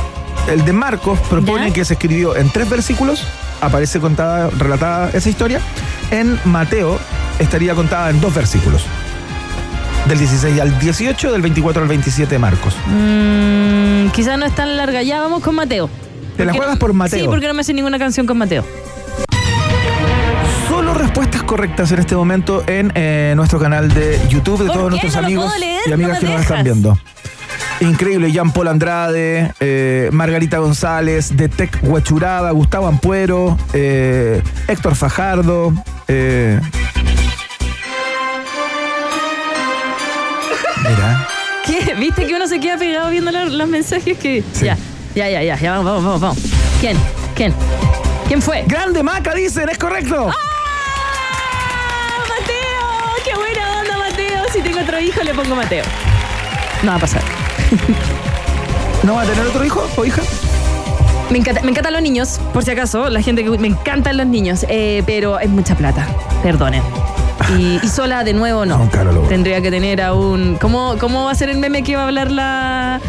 el de Marcos propone ¿Ya? que se escribió en tres versículos, aparece contada, relatada esa historia. En Mateo estaría contada en dos versículos. Del 16 al 18, del 24 al 27 de Marcos. Mm, quizás no es tan larga. Ya vamos con Mateo. ¿Te la juegas por Mateo? Sí, porque no me sé ninguna canción con Mateo. Solo respuestas correctas en este momento en eh, nuestro canal de YouTube de ¿Por todos nuestros No amigos leer, y amigas no que nos están viendo. Increíble, Jean Paul Andrade, eh, Margarita González, Detec Huachuraba, Gustavo Ampuero, eh, Héctor Fajardo. eh. Mira, ¿Qué? ¿Viste que uno se queda pegado viendo los mensajes que. Sí. Ya, ya, ya, ya, ya, vamos, vamos, vamos, vamos. ¿Quién? ¿Quién? ¿Quién fue? grande Maca dicen, es correcto. ¡Ah, Mateo! ¡Qué buena onda, Mateo! Si tengo otro hijo, le pongo Mateo. No va a pasar. ¿No va a tener otro hijo o hija? Me, encanta- me encantan los niños, por si acaso, la gente que me encantan los niños, eh, pero es mucha plata, perdonen. Y, y sola de nuevo no. Caros los- Tendría que tener a un. ¿cómo, ¿Cómo va a ser el meme que va a hablar la.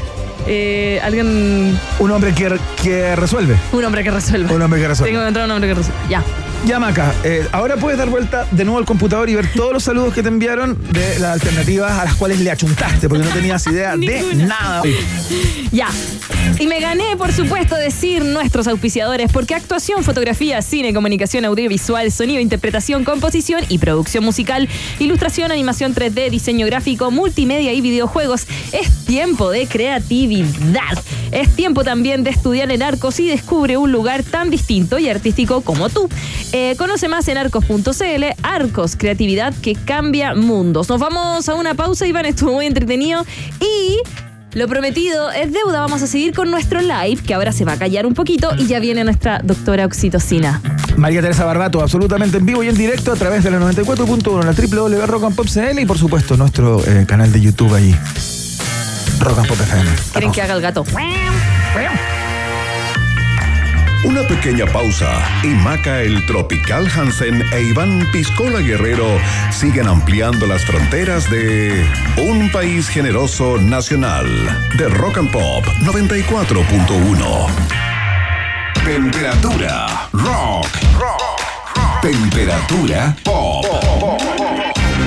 eh, alguien. Un hombre que, que resuelve. Un hombre que resuelva. Un hombre que resuelve. Tengo que encontrar un hombre que resuelva. Ya. Ya, Maca, eh, ahora puedes dar vuelta de nuevo al computador y ver todos los saludos que te enviaron de las alternativas a las cuales le achuntaste, porque no tenías idea de nada. Ya. Y me gané, por supuesto, decir nuestros auspiciadores, porque actuación, fotografía, cine, comunicación audiovisual, sonido, interpretación, composición y producción musical, ilustración, animación 3D, diseño gráfico, multimedia y videojuegos. Es tiempo de creatividad. Es tiempo también de estudiar en Arcos y descubre un lugar tan distinto y artístico como tú. Eh, conoce más en arcos.cl. Arcos, creatividad que cambia mundos. Nos vamos a una pausa, Iván, estuvo muy entretenido. Y lo prometido es deuda. Vamos a seguir con nuestro live, que ahora se va a callar un poquito y ya viene nuestra doctora oxitocina. María Teresa Barbato, absolutamente en vivo y en directo a través de la 94.1, la www.rockandpop.cl y por supuesto nuestro eh, canal de YouTube ahí. Rock and Pop FM. ¿Quieren que haga el gato? Una pequeña pausa y Maca el Tropical Hansen e Iván Piscola Guerrero siguen ampliando las fronteras de un país generoso nacional de Rock and Pop 94.1. Temperatura rock. Temperatura pop.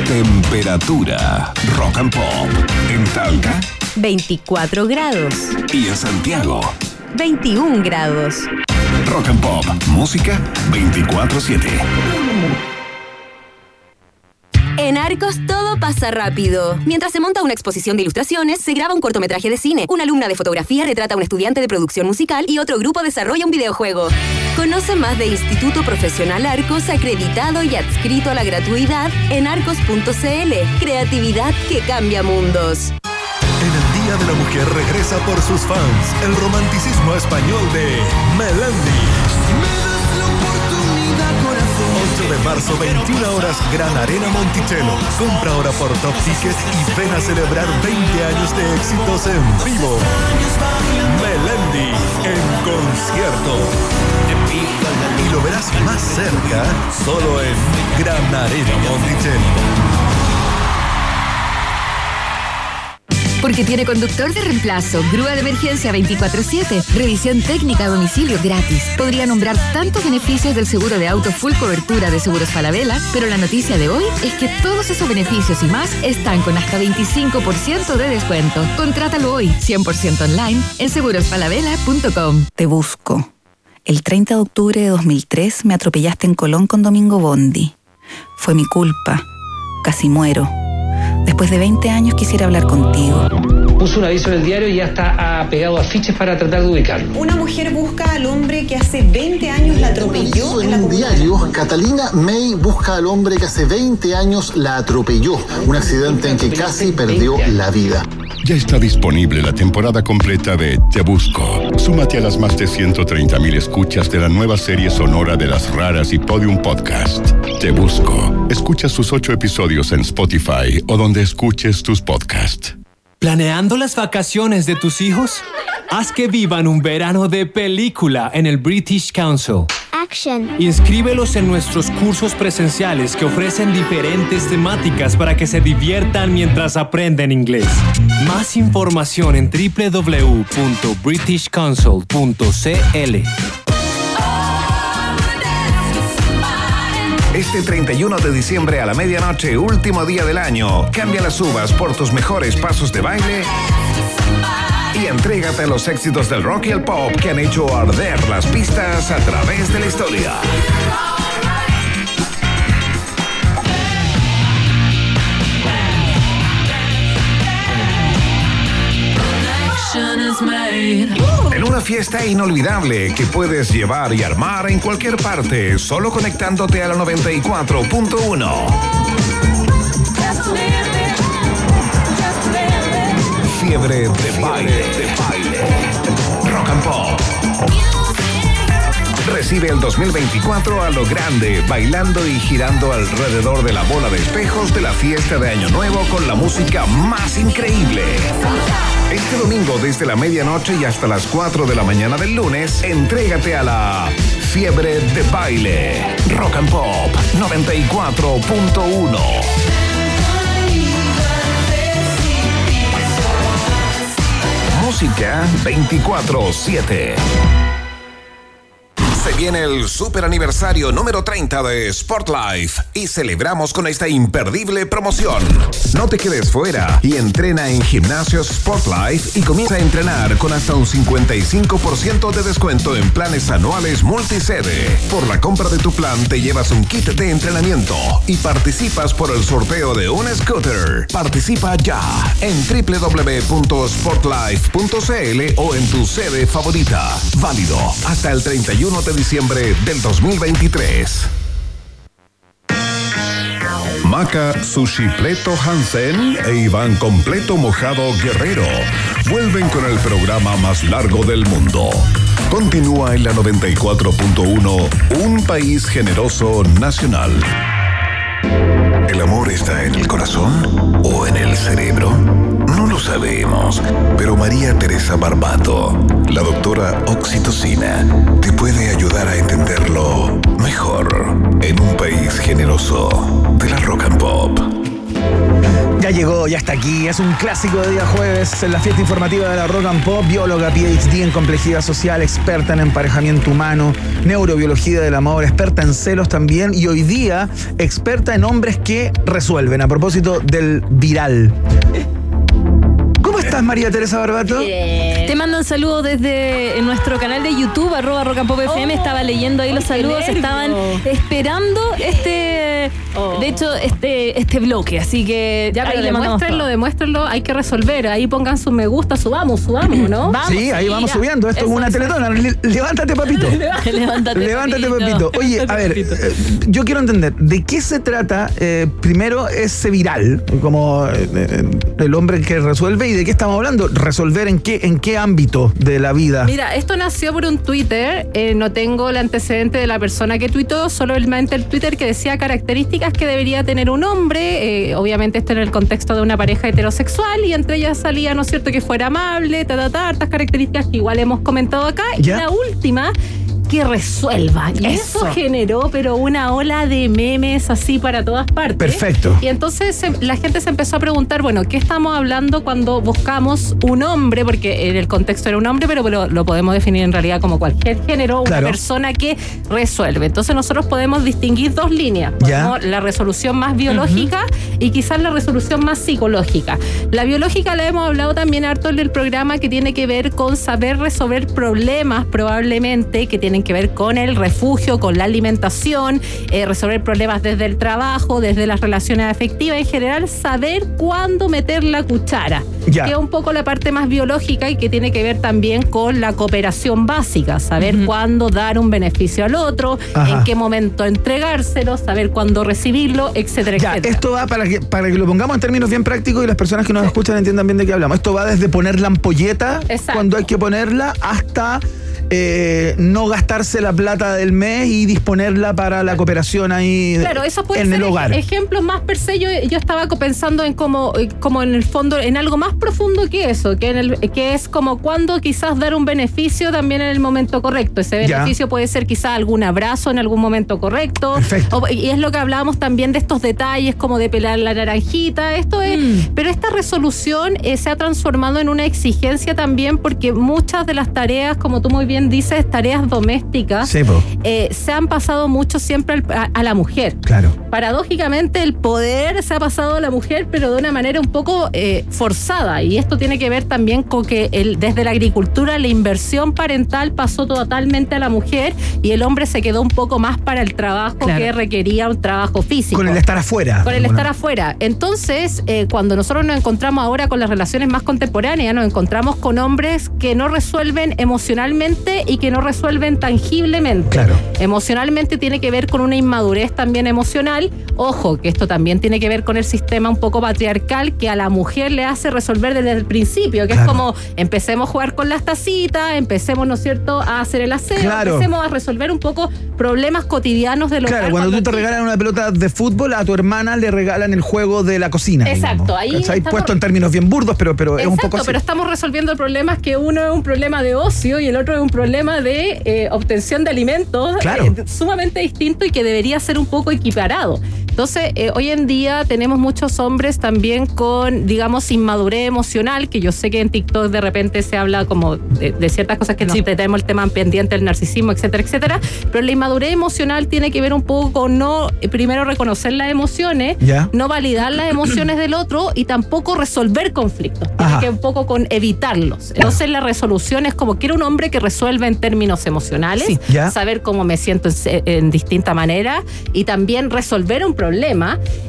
Temperatura rock and pop. En Talca 24 grados. y en Santiago. 21 grados. Rock and Pop. Música 24-7. En Arcos todo pasa rápido. Mientras se monta una exposición de ilustraciones, se graba un cortometraje de cine, una alumna de fotografía retrata a un estudiante de producción musical y otro grupo desarrolla un videojuego. Conoce más de Instituto Profesional Arcos acreditado y adscrito a la gratuidad en arcos.cl. Creatividad que cambia mundos. En el Día de la Mujer regresa por sus fans el romanticismo español de Melendi. De marzo, 21 horas, Gran Arena Monticello. Compra ahora por Top Ticket y ven a celebrar 20 años de éxitos en vivo. Melendi en concierto. Y lo verás más cerca solo en Gran Arena Monticello. Porque tiene conductor de reemplazo, grúa de emergencia 24-7, revisión técnica a domicilio gratis. Podría nombrar tantos beneficios del seguro de auto full cobertura de Seguros Falabella, pero la noticia de hoy es que todos esos beneficios y más están con hasta 25% de descuento. Contrátalo hoy, 100% online, en segurosfalabella.com. Te busco. El 30 de octubre de 2003 me atropellaste en Colón con Domingo Bondi. Fue mi culpa. Casi muero. Después de 20 años quisiera hablar contigo. Puso un aviso en el diario y ya está ah, pegado afiches para tratar de ubicarlo. Una mujer busca al hombre que hace 20 años la atropelló en la En un diario, Catalina May busca al hombre que hace 20 años la atropelló. Un accidente en que casi perdió la vida. Ya está disponible la temporada completa de Te Busco. Súmate a las más de 130.000 escuchas de la nueva serie sonora de las raras y Podium Podcast. Te Busco. Escucha sus ocho episodios en Spotify o donde escuches tus podcasts. ¿Planeando las vacaciones de tus hijos? Haz que vivan un verano de película en el British Council. Action. Inscríbelos en nuestros cursos presenciales que ofrecen diferentes temáticas para que se diviertan mientras aprenden inglés. Más información en www.britishcouncil.cl. Este 31 de diciembre a la medianoche, último día del año, cambia las uvas por tus mejores pasos de baile y entrégate a los éxitos del rock y el pop que han hecho arder las pistas a través de la historia. En una fiesta inolvidable que puedes llevar y armar en cualquier parte, solo conectándote a la 94.1. Fiebre de baile, de baile. Rock and Pop. Recibe el 2024 a lo grande, bailando y girando alrededor de la bola de espejos de la fiesta de Año Nuevo con la música más increíble. Este domingo desde la medianoche y hasta las 4 de la mañana del lunes, entrégate a la Fiebre de Baile. Rock and Pop 94.1. Música 24-7. Se viene el super aniversario número 30 de Sportlife y celebramos con esta imperdible promoción. No te quedes fuera y entrena en Gimnasios Sportlife y comienza a entrenar con hasta un 55% de descuento en planes anuales multisede. Por la compra de tu plan te llevas un kit de entrenamiento y participas por el sorteo de un scooter. Participa ya en www.sportlife.cl o en tu sede favorita. Válido hasta el 31 de diciembre del 2023. Maca Sushi Pleto Hansen e Iván Completo Mojado Guerrero vuelven con el programa más largo del mundo. Continúa en la 94.1 Un País Generoso Nacional. ¿El amor está en el corazón o en el cerebro? Lo sabemos, pero María Teresa Barbato, la doctora Oxitocina, te puede ayudar a entenderlo mejor en un país generoso de la rock and pop. Ya llegó, ya está aquí. Es un clásico de día jueves en la fiesta informativa de la Rock and Pop. Bióloga PhD en complejidad social, experta en emparejamiento humano, neurobiología del amor, experta en celos también y hoy día experta en hombres que resuelven. A propósito del viral. ¿Cómo estás, María Teresa Barbato? Te mandan saludos desde nuestro canal de YouTube, arroba Rock and Pop FM. Estaba leyendo ahí los saludos. nervio. Estaban esperando este, de hecho, este, este bloque. Así que Ya, ahí pero demuéstrenlo, demuéstrenlo, hay que resolver. Ahí pongan su me gusta, subamos, subamos, ¿no? sí, ahí vamos subiendo. Esto es una teletona. Le- Levántate, papito. Levántate, Levántate, papito. papito. Oye, a ver, eh, yo quiero entender, ¿de qué se trata eh, primero ese viral? Como eh, eh, el hombre que resuelve y de qué estamos hablando? ¿Resolver en qué, en qué ámbito de la vida? Mira, esto nació por un Twitter. eh, no tengo el antecedente de la persona que tuitó, solamente el Twitter que decía características que debería tener un hombre. eh, obviamente, esto en el contexto de una pareja heterosexual, y entre ellas salía, ¿no es cierto?, que fuera amable, ta, ta, ta, hartas características que igual hemos comentado acá. Y la última. Que resuelva. Y eso. Eso. generó, pero una ola de memes así para todas partes. Perfecto. Y entonces se- la gente se empezó a preguntar, bueno, ¿qué estamos hablando cuando buscamos un hombre? Porque en el contexto era un hombre, pero lo, lo podemos definir en realidad como cualquier género, una Claro. persona que resuelve. Entonces nosotros podemos distinguir dos líneas. La resolución más biológica y quizás la resolución más psicológica. La biológica la hemos hablado también harto en el programa que tiene que ver con saber resolver problemas probablemente que tienen que ver con el refugio, con la alimentación, eh, resolver problemas desde el trabajo, desde las relaciones afectivas, en general saber cuándo meter la cuchara. Ya. Que es un poco la parte más biológica y que tiene que ver también con la cooperación básica, saber cuándo dar un beneficio al otro, Ajá. en qué momento entregárselo, saber cuándo recibirlo, etcétera, Ya, etcétera. esto va para que, para que lo pongamos en términos bien prácticos y las personas que nos escuchan entiendan bien de qué hablamos. Esto va desde poner la ampolleta Exacto. cuando hay que ponerla hasta eh, no gastarse la plata del mes y disponerla para la cooperación ahí Claro, eso puede en ser el ej- hogar. ejemplos más per se. Yo, yo estaba pensando en como, eh, como en el fondo, en algo más profundo que eso, que, en el, que es como cuando quizás dar un beneficio también en el momento correcto. Ese Ya. beneficio puede ser quizás algún abrazo en algún momento correcto. Perfecto. O- y es lo que hablábamos también de estos detalles, como de pelar la naranjita. Esto es. Mm. Pero esta resolución eh, se ha transformado en una exigencia también, porque muchas de las tareas, como tú muy bien dices, tareas domésticas, Sí, eh, se han pasado mucho siempre al- a- a la mujer Claro. paradójicamente el poder se ha pasado a la mujer, pero de una manera un poco eh, forzada. Y esto tiene que ver también con que el, desde la agricultura la inversión parental pasó totalmente a la mujer y el hombre se quedó un poco más para el trabajo Claro. que requería un trabajo físico. Con el estar afuera. Con el Bueno. estar afuera. Entonces, eh, cuando nosotros nos encontramos ahora con las relaciones más contemporáneas, nos encontramos con hombres que no resuelven emocionalmente y que no resuelven tangiblemente. Claro. Emocionalmente tiene que ver con una inmadurez también emocional. Ojo, que esto también tiene que ver con el sistema un poco patriarcal que a la mujer le hace resolver desde el principio, que Claro. es como empecemos a jugar con las tacitas, empecemos, ¿no es cierto?, a hacer el aseo, Claro. empecemos a resolver un poco problemas cotidianos de los Claro, cuando tú te regalan una pelota de fútbol, a tu hermana le regalan el juego de la cocina. Exacto, digamos. ahí estamos- puesto en términos bien burdos, pero, pero es un poco así. pero estamos resolviendo problemas que uno es un problema de ocio y el otro es un problema de eh, obtención de alimentos Claro. eh, sumamente distinto y que debería ser un poco equiparado. Entonces, eh, hoy en día tenemos muchos hombres también con, digamos, inmadurez emocional, que yo sé que en TikTok de repente se habla como de, de ciertas cosas que nos tenemos el tema pendiente, el narcisismo, etcétera, etcétera. Pero la inmadurez emocional tiene que ver un poco con no, eh, primero, reconocer las emociones, Ya. no validar las emociones del otro y tampoco resolver conflictos. Tiene Ajá. que un poco con evitarlos. Entonces, la resolución es como quiero un hombre que resuelva en términos emocionales, Sí. Ya. saber cómo me siento en, en distinta manera y también resolver un problema.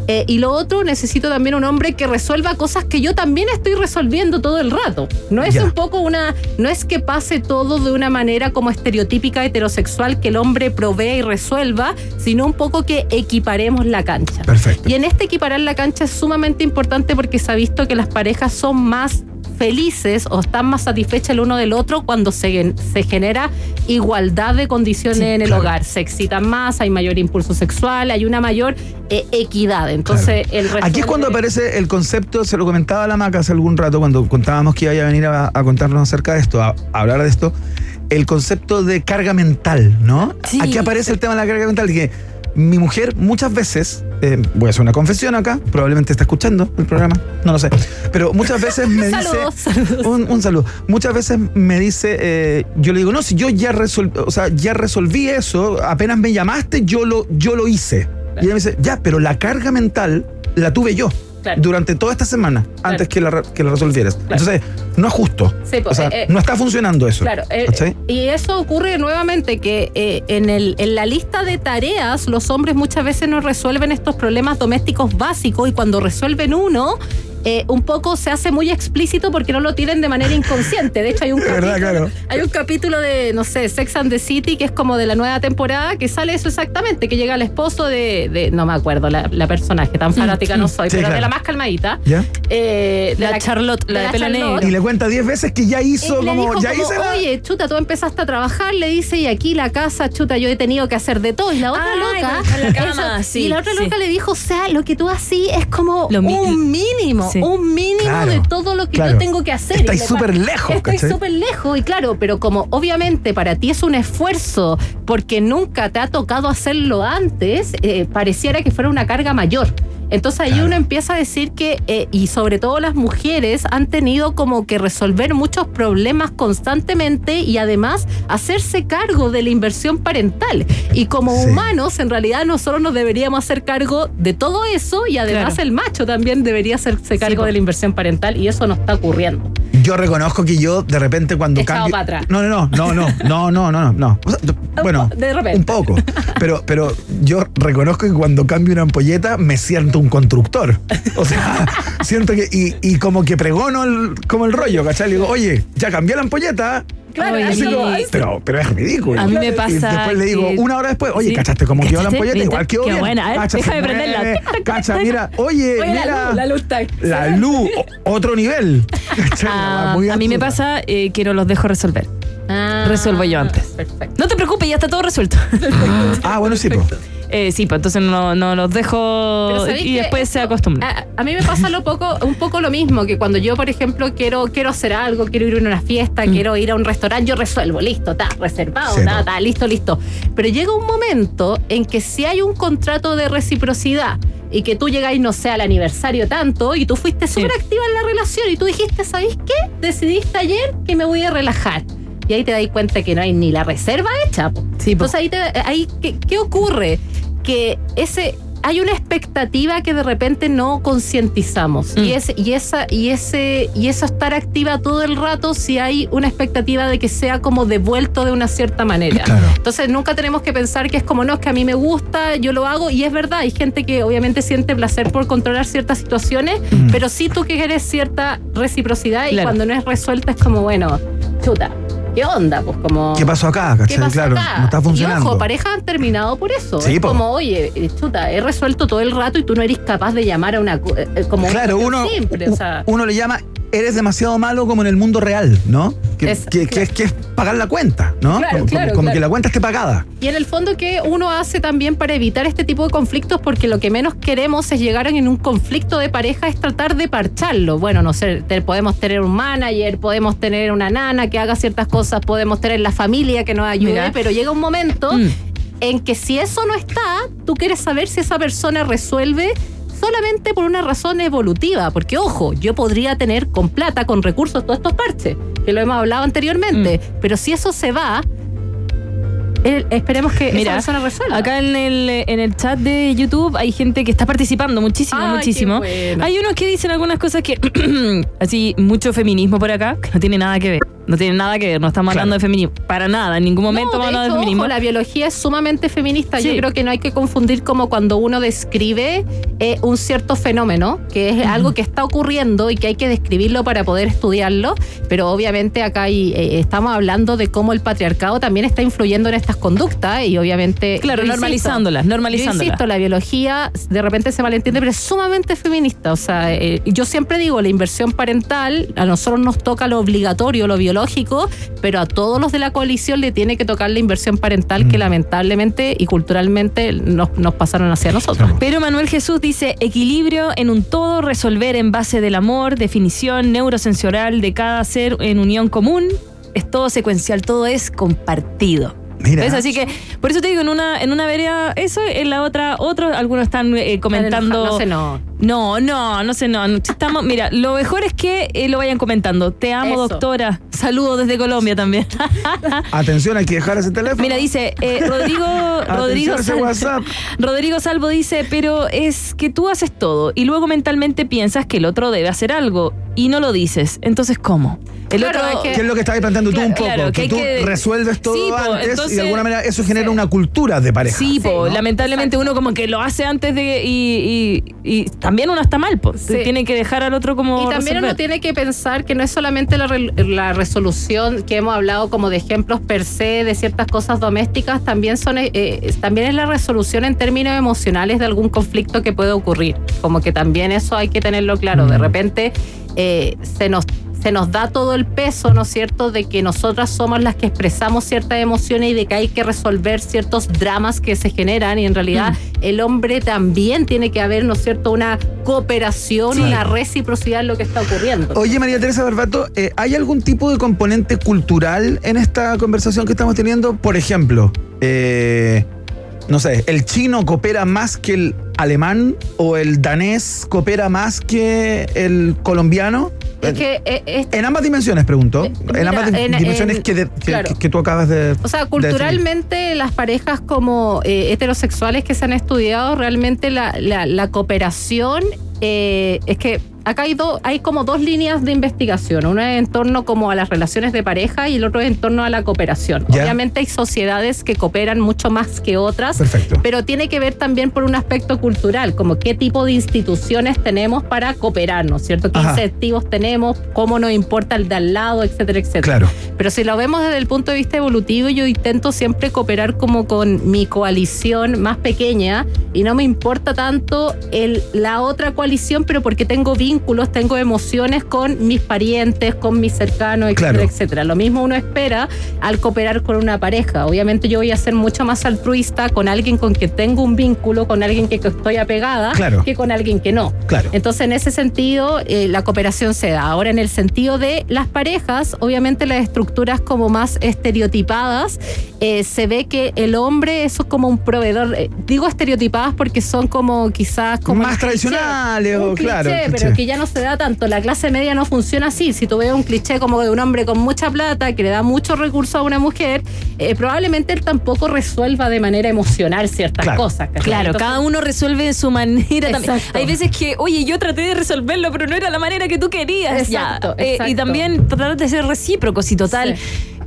Eh, y lo otro, necesito también un hombre que resuelva cosas que yo también estoy resolviendo todo el rato. No es Ya. un poco una, no es que pase todo de una manera como estereotípica heterosexual que el hombre provea y resuelva, sino un poco que equiparemos la cancha. Perfecto. Y en este equiparar la cancha es sumamente importante porque se ha visto que las parejas son más felices o están más satisfechas el uno del otro cuando se, se genera igualdad de condiciones en el claro. hogar. Se excitan más, hay mayor impulso sexual, hay una mayor eh, equidad. Entonces, el Aquí es cuando aparece el concepto, se lo comentaba a la Maca hace algún rato, cuando contábamos que iba a venir a, a contarnos acerca de esto, a, a hablar de esto, el concepto de carga mental, ¿no? Sí. Aquí aparece el tema de la carga mental, que mi mujer muchas veces, eh, voy a hacer una confesión acá, probablemente está escuchando el programa, no lo sé, pero muchas veces me dice... Saludos, saludos. Un, un saludo. Muchas veces me dice, eh, yo le digo, no, si yo ya resolví, o sea, ya resolví eso, apenas me llamaste, yo lo, yo lo hice. Y ella me dice, ya, pero la carga mental la tuve yo. Claro. Durante toda esta semana, antes que la, que la resolvieras. Entonces, no es justo. Sí, pues, o sea, eh, no está funcionando eso. Claro, eh, y eso ocurre nuevamente que eh, en, el, en la lista de tareas los hombres muchas veces no resuelven estos problemas domésticos básicos y cuando resuelven uno, eh, un poco se hace muy explícito porque no lo tienen de manera inconsciente. De hecho, hay un verdad, capítulo, claro. hay un capítulo de, no sé, Sex and the City, que es como de la nueva temporada, que sale eso exactamente, que llega el esposo de, de- no me acuerdo la, la personaje, tan fanática no soy, Sí, pero claro. de la más calmadita. ¿Ya? eh, de La Charlotte, la de pelo negro. Y le cuenta 10 veces que ya hizo Y le como, dijo ya como, hice la- Oye, chuta, tú empezaste a trabajar, le dice, y aquí la casa, chuta, yo he tenido que hacer de todo. Y la otra Ay, loca. la cama, eso- sí, y la otra sí. loca le dijo, o sea, lo que tú así es como Lo un mínimo, Sí. un mínimo Claro, de todo lo que claro. yo tengo que hacer. Estáis súper lejos, Estoy súper lejos, y claro, pero como obviamente para ti es un esfuerzo porque nunca te ha tocado hacerlo antes, eh, pareciera que fuera una carga mayor. Entonces ahí uno empieza a decir que, eh, y sobre todo las mujeres, han tenido como que resolver muchos problemas constantemente y además hacerse cargo de la inversión parental. Y como humanos, en realidad nosotros nos deberíamos hacer cargo de todo eso y además el macho también debería hacerse cargo de la inversión parental y eso no está ocurriendo. Yo reconozco que yo de repente cuando Echado cambio... Para atrás. No, no, no, no, no, no, no, no. Bueno, de repente. un poco. Pero, pero yo reconozco que cuando cambio una ampolleta me siento un constructor. O sea, siento que. Y, y como que pregono el, como el rollo, ¿cachai? Le digo, oye, ya cambié la ampolleta. Claro, Oye, como- Pero, pero es ridículo. A mí me Y pasa después le digo, que- una hora después, oye, Sí. ¿cachaste cómo quedó la ampolleta? Igual quedó Qué bien. buena, a ver, Cacha, déjame prenderla. Cacha, mira, oye, Oye, la luz, la luz. La luz, otro nivel. ¿Cachai? Ah, a mí me pasa eh, que no los dejo resolver. Ah, Resuelvo yo antes. Perfecto. No te preocupes, ya está todo resuelto. Ah, bueno, sí, pues. Eh, sí, pues entonces no, no los dejo Pero ¿sabéis y después se acostumbran. A, a mí me pasa lo poco, un poco lo mismo, que cuando yo, por ejemplo, quiero, quiero hacer algo, quiero ir a una fiesta, Mm. quiero ir a un restaurante, yo resuelvo, listo, está reservado, Sí, está, listo, listo. Pero llega un momento en que si hay un contrato de reciprocidad y que tú llegáis, no sé, al aniversario tanto y tú fuiste súper activa en la relación y tú dijiste, ¿sabéis qué? Decidiste ayer que me voy a relajar. Y ahí te das cuenta que no hay ni la reserva hecha. Sí. Entonces ahí, te, ahí ¿qué, qué ocurre? Que ese hay una expectativa que de repente no concientizamos Mm. y ese y esa y ese y eso estar activa todo el rato si hay una expectativa de que sea como devuelto de una cierta manera. Claro. Entonces nunca tenemos que pensar que es como no es que a mí me gusta, yo lo hago y es verdad, hay gente que obviamente siente placer por controlar ciertas situaciones, Mm. pero sí tú que quieres cierta reciprocidad y Claro. cuando no es resuelta es como bueno, chuta. ¿Qué onda? Pues como ¿Qué pasó acá? ¿Qué pasó Claro, acá? no está funcionando. Y ojo, parejas han terminado por eso. Sí, es po. como, oye, eh, chuta, he resuelto todo el rato y tú no eres capaz de llamar a una. eh, como Claro, uno, cuestión simple, o sea. uno le llama, eres demasiado malo como en el mundo real, ¿no? Que, Es- que, que que pagar la cuenta, ¿no? Claro, como claro, como claro. que la cuenta esté pagada. Y en el fondo, ¿qué uno hace también para evitar este tipo de conflictos? Porque lo que menos queremos es llegar en un conflicto de pareja, es tratar de parcharlo. Bueno, no sé, te- podemos tener un manager, podemos tener una nana que haga ciertas cosas, podemos tener la familia que nos ayude, Mira. pero llega un momento Mm. en que si eso no está, tú quieres saber si esa persona resuelve solamente por una razón evolutiva. Porque, ojo, yo podría tener con plata, con recursos, todos estos parches, que lo hemos hablado anteriormente. Mm. Pero si eso se va, el- esperemos que Mira, resuelva. acá en el, en el chat de YouTube hay gente que está participando muchísimo, Ay, muchísimo. Hay unos que dicen algunas cosas que, así, mucho feminismo por acá, que no tiene nada que ver. No tiene nada que ver, no estamos hablando de feminismo. Para nada, en ningún momento No, de de feminismo. ojo, la biología es sumamente feminista. Sí. Yo creo que no hay que confundir como cuando uno describe eh, un cierto fenómeno, que es algo que está ocurriendo y que hay que describirlo para poder estudiarlo. Pero obviamente acá hay, eh, estamos hablando de cómo el patriarcado también está influyendo en estas conductas y obviamente. Claro, insisto, normalizándolas, normalizándolas. Yo insisto, la biología de repente se malentiende, pero es sumamente feminista. O sea, eh, yo siempre digo, la inversión parental, a nosotros nos toca lo obligatorio, lo biológico, pero a todos los de la coalición le tiene que tocar la inversión parental que lamentablemente y culturalmente nos, nos pasaron hacia nosotros. Pero Manuel Jesús dice equilibrio en un todo, resolver en base del amor, definición neurosensorial de cada ser en unión común. Es todo secuencial, todo es compartido. Mira. ¿Ves? Así que, por eso te digo, en una, en una vereda eso, en la otra, otros, algunos están eh, comentando. No sé, no. No, no, no sé, no. Estamos, mira, lo mejor es que eh, lo vayan comentando. Te amo, Eso. doctora. Saludos desde Colombia también. Atención, hay que dejar ese teléfono. Mira, dice eh, Rodrigo, Rodrigo, ese Sal- WhatsApp. Rodrigo Salvo dice, pero es que tú haces todo y luego mentalmente piensas que el otro debe hacer algo y no lo dices. Entonces, ¿cómo? El Claro, otro, es que- ¿Qué es lo que estabas planteando tú un poco? claro, que tú que- resuelves todo Sí, po, antes y de alguna manera eso genera una cultura de pareja. Sí, po, ¿no? lamentablemente uno como que lo hace antes de y, y- y también uno está mal, pues. Sí. Tiene que dejar al otro como Y también uno tiene que pensar que no es solamente la, re- la resolución que hemos hablado como de ejemplos per se de ciertas cosas domésticas, también son eh, eh, también es la resolución en términos emocionales de algún conflicto que puede ocurrir. Como que también eso hay que tenerlo claro. De repente eh, se nos se nos da todo el peso, ¿no es cierto?, de que nosotras somos las que expresamos ciertas emociones y de que hay que resolver ciertos dramas que se generan y en realidad el hombre también tiene que haber, ¿no es cierto?, una cooperación, Sí. una reciprocidad en lo que está ocurriendo. Oye, María Teresa Barbato, eh, ¿hay algún tipo de componente cultural en esta conversación que estamos teniendo? Por ejemplo, eh, no sé, ¿el chino coopera más que el alemán o el danés coopera más que el colombiano? Es que eh, es- En ambas dimensiones, pregunto. Eh, en ambas di- en- dimensiones en- que, de- que- claro. que- que tú acabas de. O sea, de culturalmente las parejas como eh, heterosexuales que se han estudiado, realmente la, la- la cooperación eh, es que acá hay, dos hay como dos líneas de investigación. Una es en torno como a las relaciones de pareja y el otro es en torno a la cooperación. Ya. Obviamente hay sociedades que cooperan mucho más que otras, Perfecto. pero tiene que ver también por un aspecto cultural, como qué tipo de instituciones tenemos para cooperar, ¿no es cierto? ¿Qué Ajá. incentivos tenemos? ¿Cómo nos importa el de al lado? Etcétera, etcétera. Claro. Pero si lo vemos desde el punto de vista evolutivo, yo intento siempre cooperar como con mi coalición más pequeña y no me importa tanto el, la otra coalición, pero porque tengo vínculos, tengo emociones con mis parientes, con mis cercanos, etcétera, Claro. etcétera. Lo mismo uno espera al cooperar con una pareja. Obviamente yo voy a ser mucho más altruista con alguien con quien tengo un vínculo, con alguien que, que estoy apegada, Claro. que con alguien que no. Claro. Entonces, en ese sentido, eh, la cooperación se da. Ahora, en el sentido de las parejas, obviamente las estructuras como más estereotipadas, eh, se ve que el hombre eso es como un proveedor. eh, digo estereotipadas porque son como quizás como Más tradicionales o claro. cliché, cliché. pero que ya no se da tanto. La clase media no funciona así. Si tú ves un cliché como de un hombre con mucha plata que le da muchos recursos a una mujer, eh, probablemente él tampoco resuelva de manera emocional ciertas Claro. cosas. ¿cachai? Claro, Entonces, cada uno resuelve de su manera también. Hay veces que, oye, yo traté de resolverlo, pero no era la manera que tú querías. Exacto, Ya. Eh, y también tratar de ser recíprocos y total. Sí.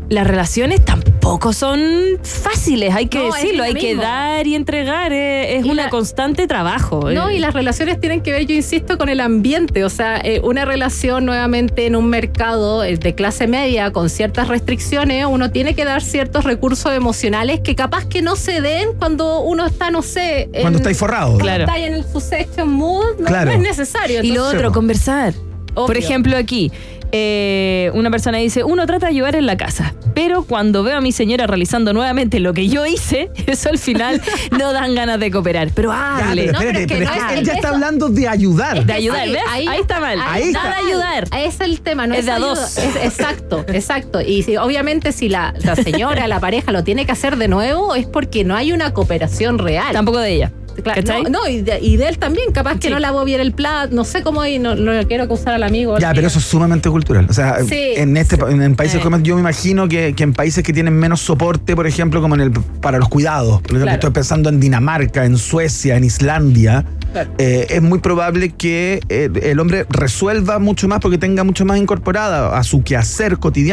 Las relaciones tampoco son fáciles, hay que No, decirlo, lo hay que dar y entregar, eh, es Y una la- constante trabajo. No, eh. y las relaciones tienen que ver, yo insisto, con el ambiente. O sea, eh, una relación nuevamente en un mercado de clase media con ciertas restricciones, uno tiene que dar ciertos recursos emocionales que capaz que no se den cuando uno está, no sé. en- Cuando estáis forrados. cuando Claro. está en el suceso mood, no, Claro. no es necesario. Y lo otro, conversar. Por ejemplo, aquí, Eh, una persona dice, uno trata de ayudar en la casa, pero cuando veo a mi señora realizando nuevamente lo que yo hice, eso al final no dan ganas de cooperar. Pero Ya, hable. pero No, pero espérate, es que pero no es que es- él ya es- está hablando de ayudar. De ayudar, Ahí- ¿ves? Ahí, está mal. Ahí Nada está. de ayudar. Es el tema, no Es es, de a ayuda. dos. Es- exacto, exacto. Y si, obviamente si la, la señora, la pareja lo tiene que hacer de nuevo es porque no hay una cooperación real. Tampoco de ella. Claro, no, no, y, de, y de él también, capaz que Sí. no lavó bien el plato, no sé cómo, y no, no quiero acusar al amigo. Ya, pero eso es sumamente cultural. O sea, Sí. en este pa- en, países Sí. como yo me imagino que, que en países que tienen menos soporte, por ejemplo, como en el para los cuidados. Por ejemplo, Claro. estoy pensando en Dinamarca, en Suecia, en Islandia. Claro. eh, es muy probable que eh, el hombre resuelva mucho más porque tenga mucho más incorporada a su quehacer cotidiano